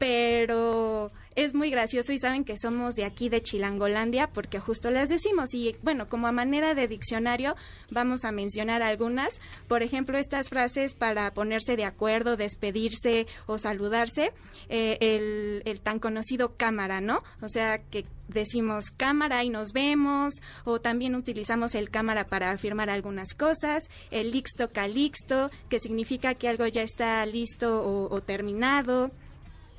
pero es muy gracioso y saben que somos de aquí de Chilangolandia porque justo les decimos y bueno, como a manera de diccionario vamos a mencionar algunas, por ejemplo, estas frases para ponerse de acuerdo, despedirse o saludarse, eh, el, tan conocido cámara, ¿no? O sea, que decimos cámara y nos vemos, o también utilizamos el cámara para afirmar algunas cosas, el lixto calixto, que significa que algo ya está listo o terminado,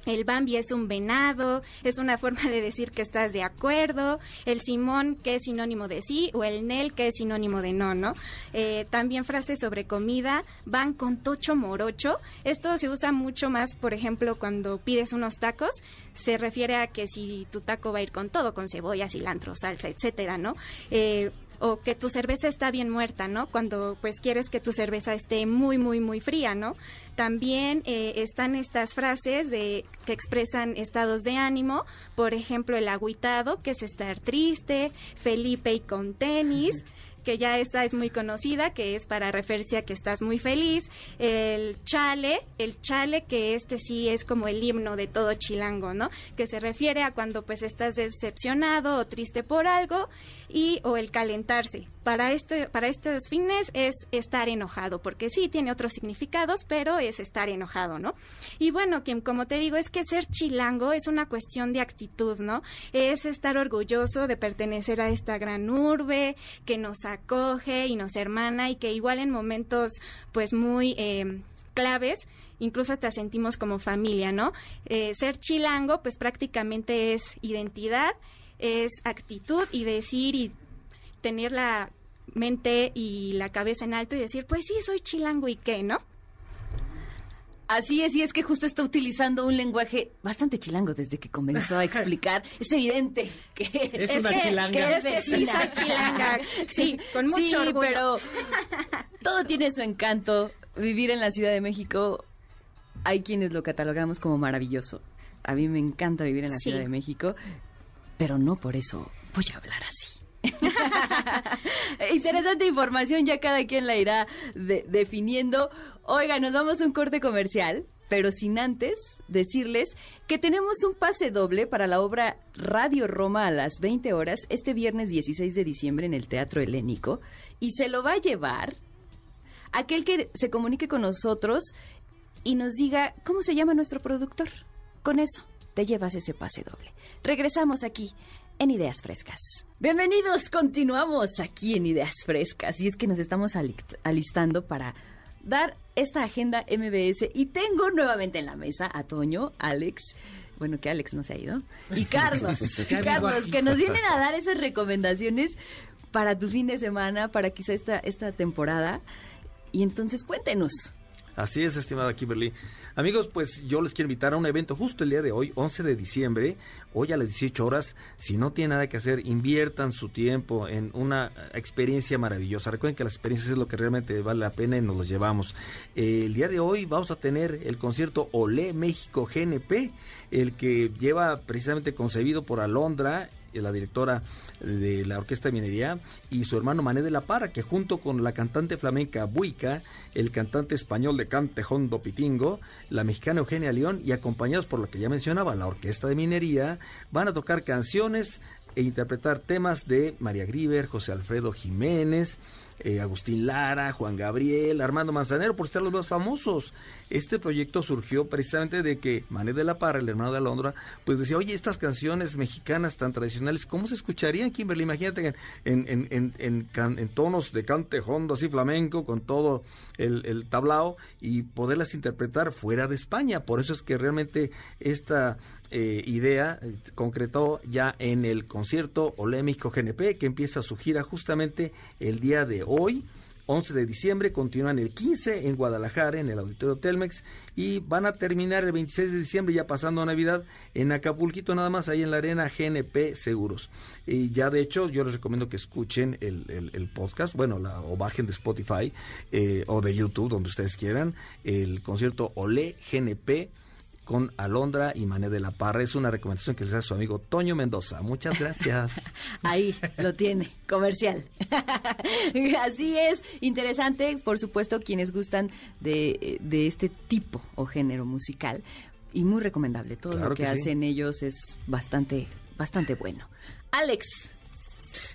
El Bambi es un venado, es una forma de decir que estás de acuerdo. El Simón, que es sinónimo de sí, o el Nel, que es sinónimo de no, ¿no? Eh, también frases sobre comida van con tocho morocho. Esto se usa mucho más, por ejemplo, cuando pides unos tacos. Se refiere a que si tu taco va a ir con todo, con cebolla, cilantro, salsa, etcétera, ¿no? Eh, o que tu cerveza está bien muerta, ¿no? Cuando pues quieres que tu cerveza esté muy, muy, muy fría, ¿no? También eh, están estas frases de que expresan estados de ánimo, por ejemplo, el agüitado, que es estar triste, Felipe y con tenis que ya esta es muy conocida, que es para referirse a que estás muy feliz. El chale, el chale que este sí es como el himno de todo chilango, ¿no? Que se refiere a cuando pues estás decepcionado o triste por algo y o el calentarse. Para este para estos fines es estar enojado, porque sí tiene otros significados, pero es estar enojado, ¿no? Y bueno, Kim, como te digo, es que ser chilango es una cuestión de actitud, ¿no? Es estar orgulloso de pertenecer a esta gran urbe que nos acoge y nos hermana y que igual en momentos pues muy eh, claves incluso hasta sentimos como familia, ¿no? Eh, ser chilango pues prácticamente es identidad, es actitud y decir y tener la mente y la cabeza en alto y decir, pues sí, soy chilango y qué, ¿no?
Así es, y es que justo está utilizando un lenguaje bastante chilango desde que comenzó a explicar. (laughs) es evidente que
es, una chilanga.
Que es sí, soy chilanga. Sí, con mucho
sí,
orgullo.
pero todo tiene su encanto. Vivir en la Ciudad de México, hay quienes lo catalogamos como maravilloso. A mí me encanta vivir en la
Sí.
Ciudad de México, pero no por eso voy a hablar así. (laughs) Interesante información, ya cada quien la irá de- definiendo. Oiga, nos vamos a un corte comercial, pero sin antes decirles que tenemos un pase doble para la obra Radio Roma a las 20 horas este viernes 16 de diciembre en el Teatro Helénico y se lo va a llevar aquel que se comunique con nosotros y nos diga cómo se llama nuestro productor. Con eso te llevas ese pase doble. Regresamos aquí en Ideas Frescas. Bienvenidos, continuamos aquí en Ideas Frescas y es que nos estamos ali- alistando para dar esta agenda MBS y tengo nuevamente en la mesa a Toño, Alex, bueno que Alex no se ha ido, y Carlos, (laughs) Carlos, que nos vienen a dar esas recomendaciones para tu fin de semana, para quizá esta, esta temporada. Y entonces cuéntenos.
Así es, estimada Kimberly. Amigos, pues yo les quiero invitar a un evento justo el día de hoy, 11 de diciembre, hoy a las 18 horas. Si no tienen nada que hacer, inviertan su tiempo en una experiencia maravillosa. Recuerden que las experiencias es lo que realmente vale la pena y nos los llevamos. Eh, el día de hoy vamos a tener el concierto Olé México GNP, el que lleva precisamente concebido por Alondra la directora de la Orquesta de Minería, y su hermano Mané de la Para, que junto con la cantante flamenca Buica, el cantante español de Cante Hondo Pitingo, la mexicana Eugenia León, y acompañados por lo que ya mencionaba, la Orquesta de Minería, van a tocar canciones e interpretar temas de María Griver, José Alfredo Jiménez, eh, Agustín Lara, Juan Gabriel, Armando Manzanero, por ser los más famosos. Este proyecto surgió precisamente de que Mané de la Parra, el hermano de Alondra, pues decía, oye, estas canciones mexicanas tan tradicionales, ¿cómo se escucharían, Kimberly? Imagínate en, en, en, en, can- tonos de cante hondo, así flamenco, con todo el, tablao, y poderlas interpretar fuera de España. Por eso es que realmente esta eh, idea eh, concretó ya en el concierto Olé GNP, que empieza su gira justamente el día de hoy. 11 de diciembre, continúan el 15 en Guadalajara, en el Auditorio Telmex, y van a terminar el 26 de diciembre, ya pasando Navidad, en Acapulquito, nada más, ahí en la arena GNP Seguros. Y ya de hecho, yo les recomiendo que escuchen el, el- el podcast, bueno, la, o bajen de Spotify eh, o de YouTube, donde ustedes quieran, el concierto Olé GNP con Alondra y Mané de la Parra. Es una recomendación que les hace su amigo Toño Mendoza. Muchas gracias. (laughs)
Ahí lo tiene, comercial. (laughs) Así es, interesante, por supuesto, quienes gustan de, de este tipo o género musical. Y muy recomendable, todo
Claro
lo que,
que sí.
hacen ellos es bastante, bastante bueno. Alex,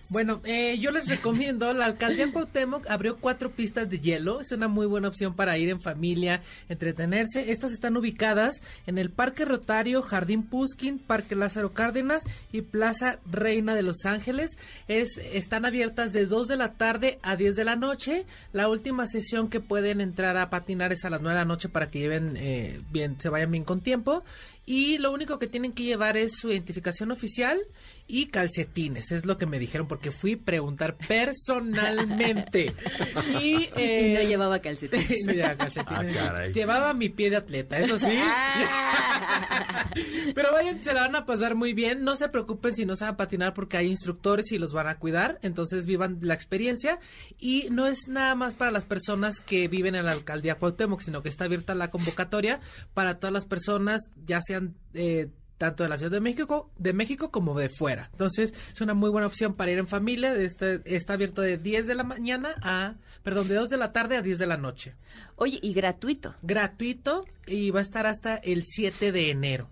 Bueno, eh, yo les recomiendo, la alcaldía Cuauhtémoc abrió cuatro pistas de hielo, es una muy buena opción para ir en familia, entretenerse. Estas están ubicadas en el Parque Rotario, Jardín Puskin, Parque Lázaro Cárdenas y Plaza Reina de Los Ángeles. Es, están abiertas de 2 de la tarde a 10 de la noche. La última sesión que pueden entrar a patinar es a las 9 de la noche para que lleven eh, bien, se vayan bien con tiempo. Y lo único que tienen que llevar es su identificación oficial y calcetines, es lo que me dijeron porque fui a preguntar personalmente. (laughs) y,
eh, y no llevaba calcetines. (laughs)
no llevaba calcetines. Ah, llevaba mi pie de atleta, eso sí. Ah. (laughs) Pero vayan, se la van a pasar muy bien. No se preocupen si no saben patinar porque hay instructores y los van a cuidar. Entonces vivan la experiencia. Y no es nada más para las personas que viven en la alcaldía Cuauhtémoc, sino que está abierta la convocatoria para todas las personas, ya sean eh, tanto de la Ciudad de México, de México como de fuera. Entonces, es una muy buena opción para ir en familia. Está, está abierto de 10 de la mañana a, perdón, de 2 de la tarde a 10 de la noche.
Oye, y gratuito.
Gratuito y va a estar hasta el 7 de enero.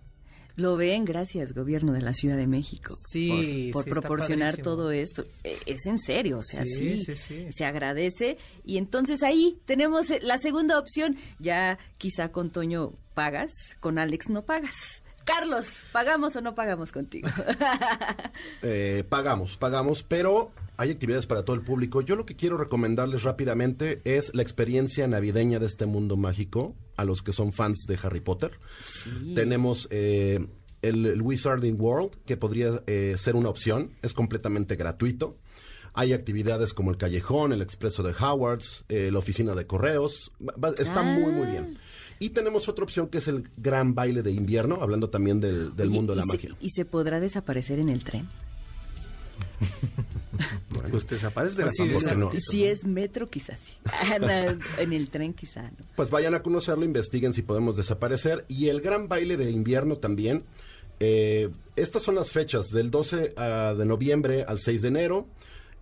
Lo ven, gracias, gobierno de la Ciudad de México.
Sí,
por, proporcionar todo esto. E, es en serio, o sea, sí, se agradece. Y entonces ahí tenemos eh, la segunda opción. Ya quizá con Toño pagas, con Alex no pagas. Carlos, ¿pagamos o no pagamos contigo? (laughs)
eh, pagamos, pagamos, pero hay actividades para todo el público. Yo lo que quiero recomendarles rápidamente es la experiencia navideña de este mundo mágico a los que son fans de Harry Potter. Tenemos eh, el, Wizarding World, que podría eh, ser una opción, es completamente gratuito. Hay actividades como el Callejón, el Expreso de Howards, eh, la Oficina de Correos. está muy, muy bien. Ah. Y tenemos otra opción que es el Gran Baile de Invierno, hablando también del, mundo de la magia.
¿Y se podrá desaparecer en el tren? (laughs)
pues desaparece de
la Si es metro, quizás sí. (laughs) en el tren, quizás no.
Pues vayan a conocerlo, investiguen si podemos desaparecer. Y el gran baile de invierno también. Eh, estas son las fechas, del 12 ah, de noviembre al 6 de enero.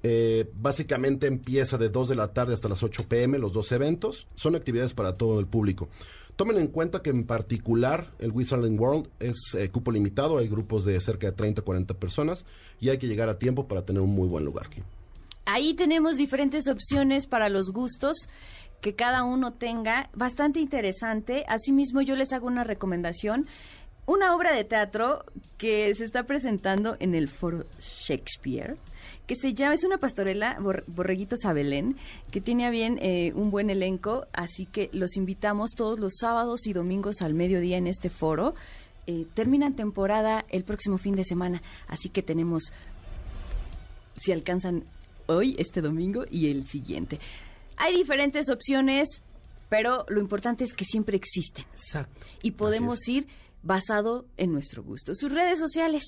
Eh, básicamente empieza de 2 de la tarde hasta las 8 pm los dos eventos. Son actividades para todo el público. Tomen en cuenta que en particular el Wizarding World es eh, cupo limitado, hay grupos de cerca de 30, 40 personas y hay que llegar a tiempo para tener un muy buen lugar.
Ahí tenemos diferentes opciones para los gustos que cada uno tenga, bastante interesante. Asimismo, yo les hago una recomendación una obra de teatro que se está presentando en el Foro Shakespeare que se llama, es una pastorela, Borreguitos a Belén, que tiene a bien eh, un buen elenco, así que los invitamos todos los sábados y domingos al mediodía en este foro. Eh, terminan temporada el próximo fin de semana, así que tenemos, si alcanzan hoy, este domingo y el siguiente. Hay diferentes opciones, pero lo importante es que siempre existen.
Exacto.
Y podemos ir basado en nuestro gusto. Sus redes sociales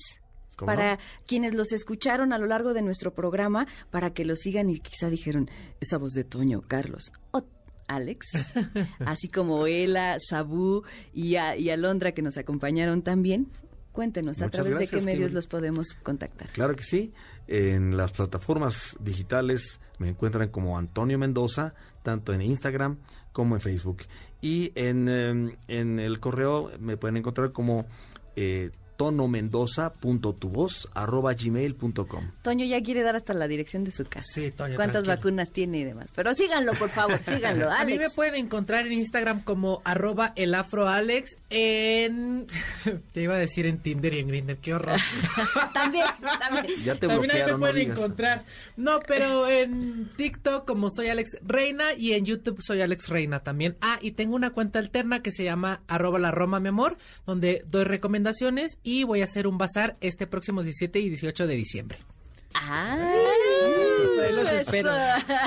para quienes los escucharon a lo largo de nuestro programa, para que lo sigan y quizá dijeron, esa voz de Toño, Carlos, o Alex, (laughs) así como Ela, Sabú y, Alondra que nos acompañaron también. Cuéntenos, ¿a través de qué medios los podemos contactar?
Claro que sí. En las plataformas digitales me encuentran como Antonio Mendoza, tanto en Instagram como en Facebook. Y en, em, en el correo me pueden encontrar como eh, tonomendoza.tuvoz.gmail.com
Toño ya quiere dar hasta la dirección de su casa.
Sí, Toño.
¿Cuántas vacunas tiene y demás? Pero síganlo, por favor, síganlo. (laughs) Alex. A
mí me pueden encontrar en Instagram como arroba elafroalex en... (laughs) Te iba a decir en Tinder y en Grindr, qué horror. (laughs)
también, también.
Ya te
también
ahí
me pueden encontrar. No, pero en TikTok como soy Alex Reina y en YouTube soy Alex Reina también. Ah, y tengo una cuenta alterna que se llama arroba la Roma mi amor, donde doy recomendaciones y voy a hacer un bazar este próximo 17 y 18 de diciembre.
Ah,
los espero.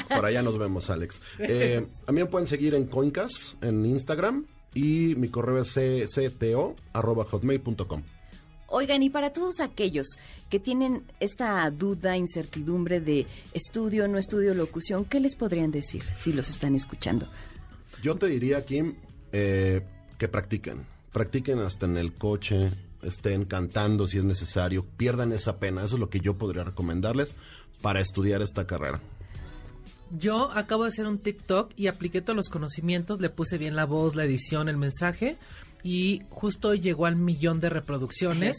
Por allá nos vemos, Alex. (laughs) Eh, a mí me pueden seguir en Coincas, en Instagram, y mi correo es cto.hotmail.com.
Oigan, y para todos aquellos que tienen esta duda, incertidumbre de estudio, no estudio, locución, ¿qué les podrían decir si los están escuchando?
Yo te diría, Kim, eh, que practiquen. Practiquen hasta en el coche, estén cantando si es necesario, pierdan esa pena. Eso es lo que yo podría recomendarles para estudiar esta carrera.
Yo acabo de hacer un TikTok y apliqué todos los conocimientos, le puse bien la voz, la edición, el mensaje y justo llegó al millón de reproducciones.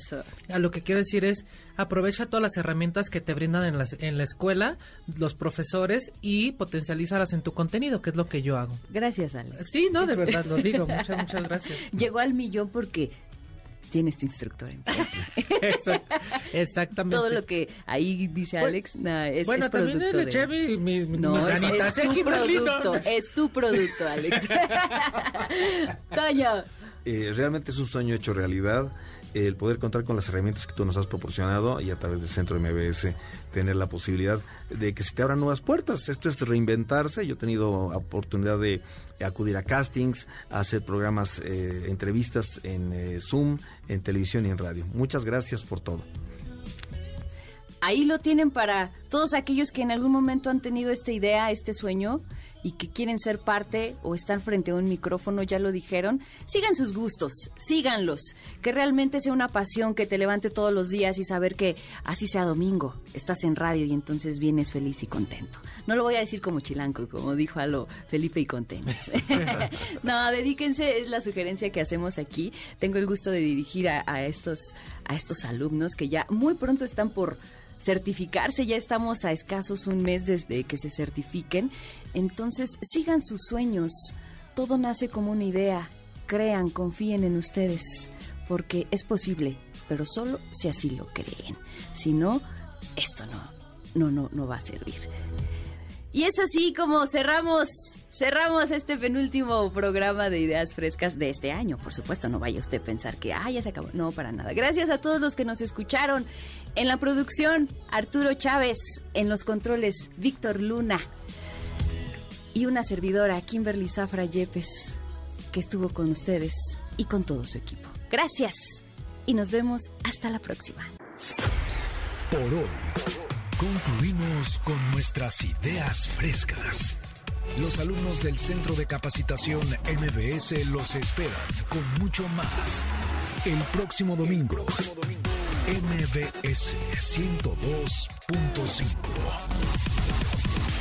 A lo que quiero decir es, aprovecha todas las herramientas que te brindan en la, en la escuela, los profesores y potencialízalas en tu contenido, que es lo que yo hago.
Gracias, Ale.
Sí, no, de (laughs) verdad lo digo. Muchas, muchas gracias.
Llegó al millón porque tiene este instructor en (laughs)
Exactamente.
Todo lo que ahí dice Alex es,
bueno,
es
también le eché mi, mi,
no, es, tu producto, es tu producto, Alex. (laughs) Toño.
eh, realmente es un sueño hecho realidad el poder contar con las herramientas que tú nos has proporcionado y a través del centro MBS tener la posibilidad de que se te abran nuevas puertas. Esto es reinventarse. Yo he tenido oportunidad de acudir a castings, hacer programas, eh, entrevistas en eh, Zoom, en televisión y en radio. Muchas gracias por todo.
Ahí lo tienen para todos aquellos que en algún momento han tenido esta idea, este sueño y que quieren ser parte o estar frente a un micrófono, ya lo dijeron, sigan sus gustos, síganlos, que realmente sea una pasión que te levante todos los días y saber que así sea domingo, estás en radio y entonces vienes feliz y contento. No lo voy a decir como chilanco, como dijo a lo Felipe y contento. (laughs) no, dedíquense, es la sugerencia que hacemos aquí. Tengo el gusto de dirigir a, estos, a estos alumnos que ya muy pronto están por certificarse. Ya estamos a escasos un mes desde que se certifiquen. Entonces, sigan sus sueños. Todo nace como una idea. Crean, confíen en ustedes, porque es posible, pero solo si así lo creen. Si no, esto no, no, no, no va a servir. Y es así como cerramos, cerramos este penúltimo programa de ideas frescas de este año. Por supuesto, no vaya usted a pensar que, ah, ya se acabó. No, para nada. Gracias a todos los que nos escucharon. En la producción, Arturo Chávez. En los controles, Víctor Luna. Y una servidora, Kimberly Zafra Yepes, que estuvo con ustedes y con todo su equipo. Gracias. Y nos vemos hasta la próxima.
Por hoy Concluimos con nuestras ideas frescas. Los alumnos del Centro de Capacitación MBS los esperan con mucho más. El próximo domingo, MBS 102.5.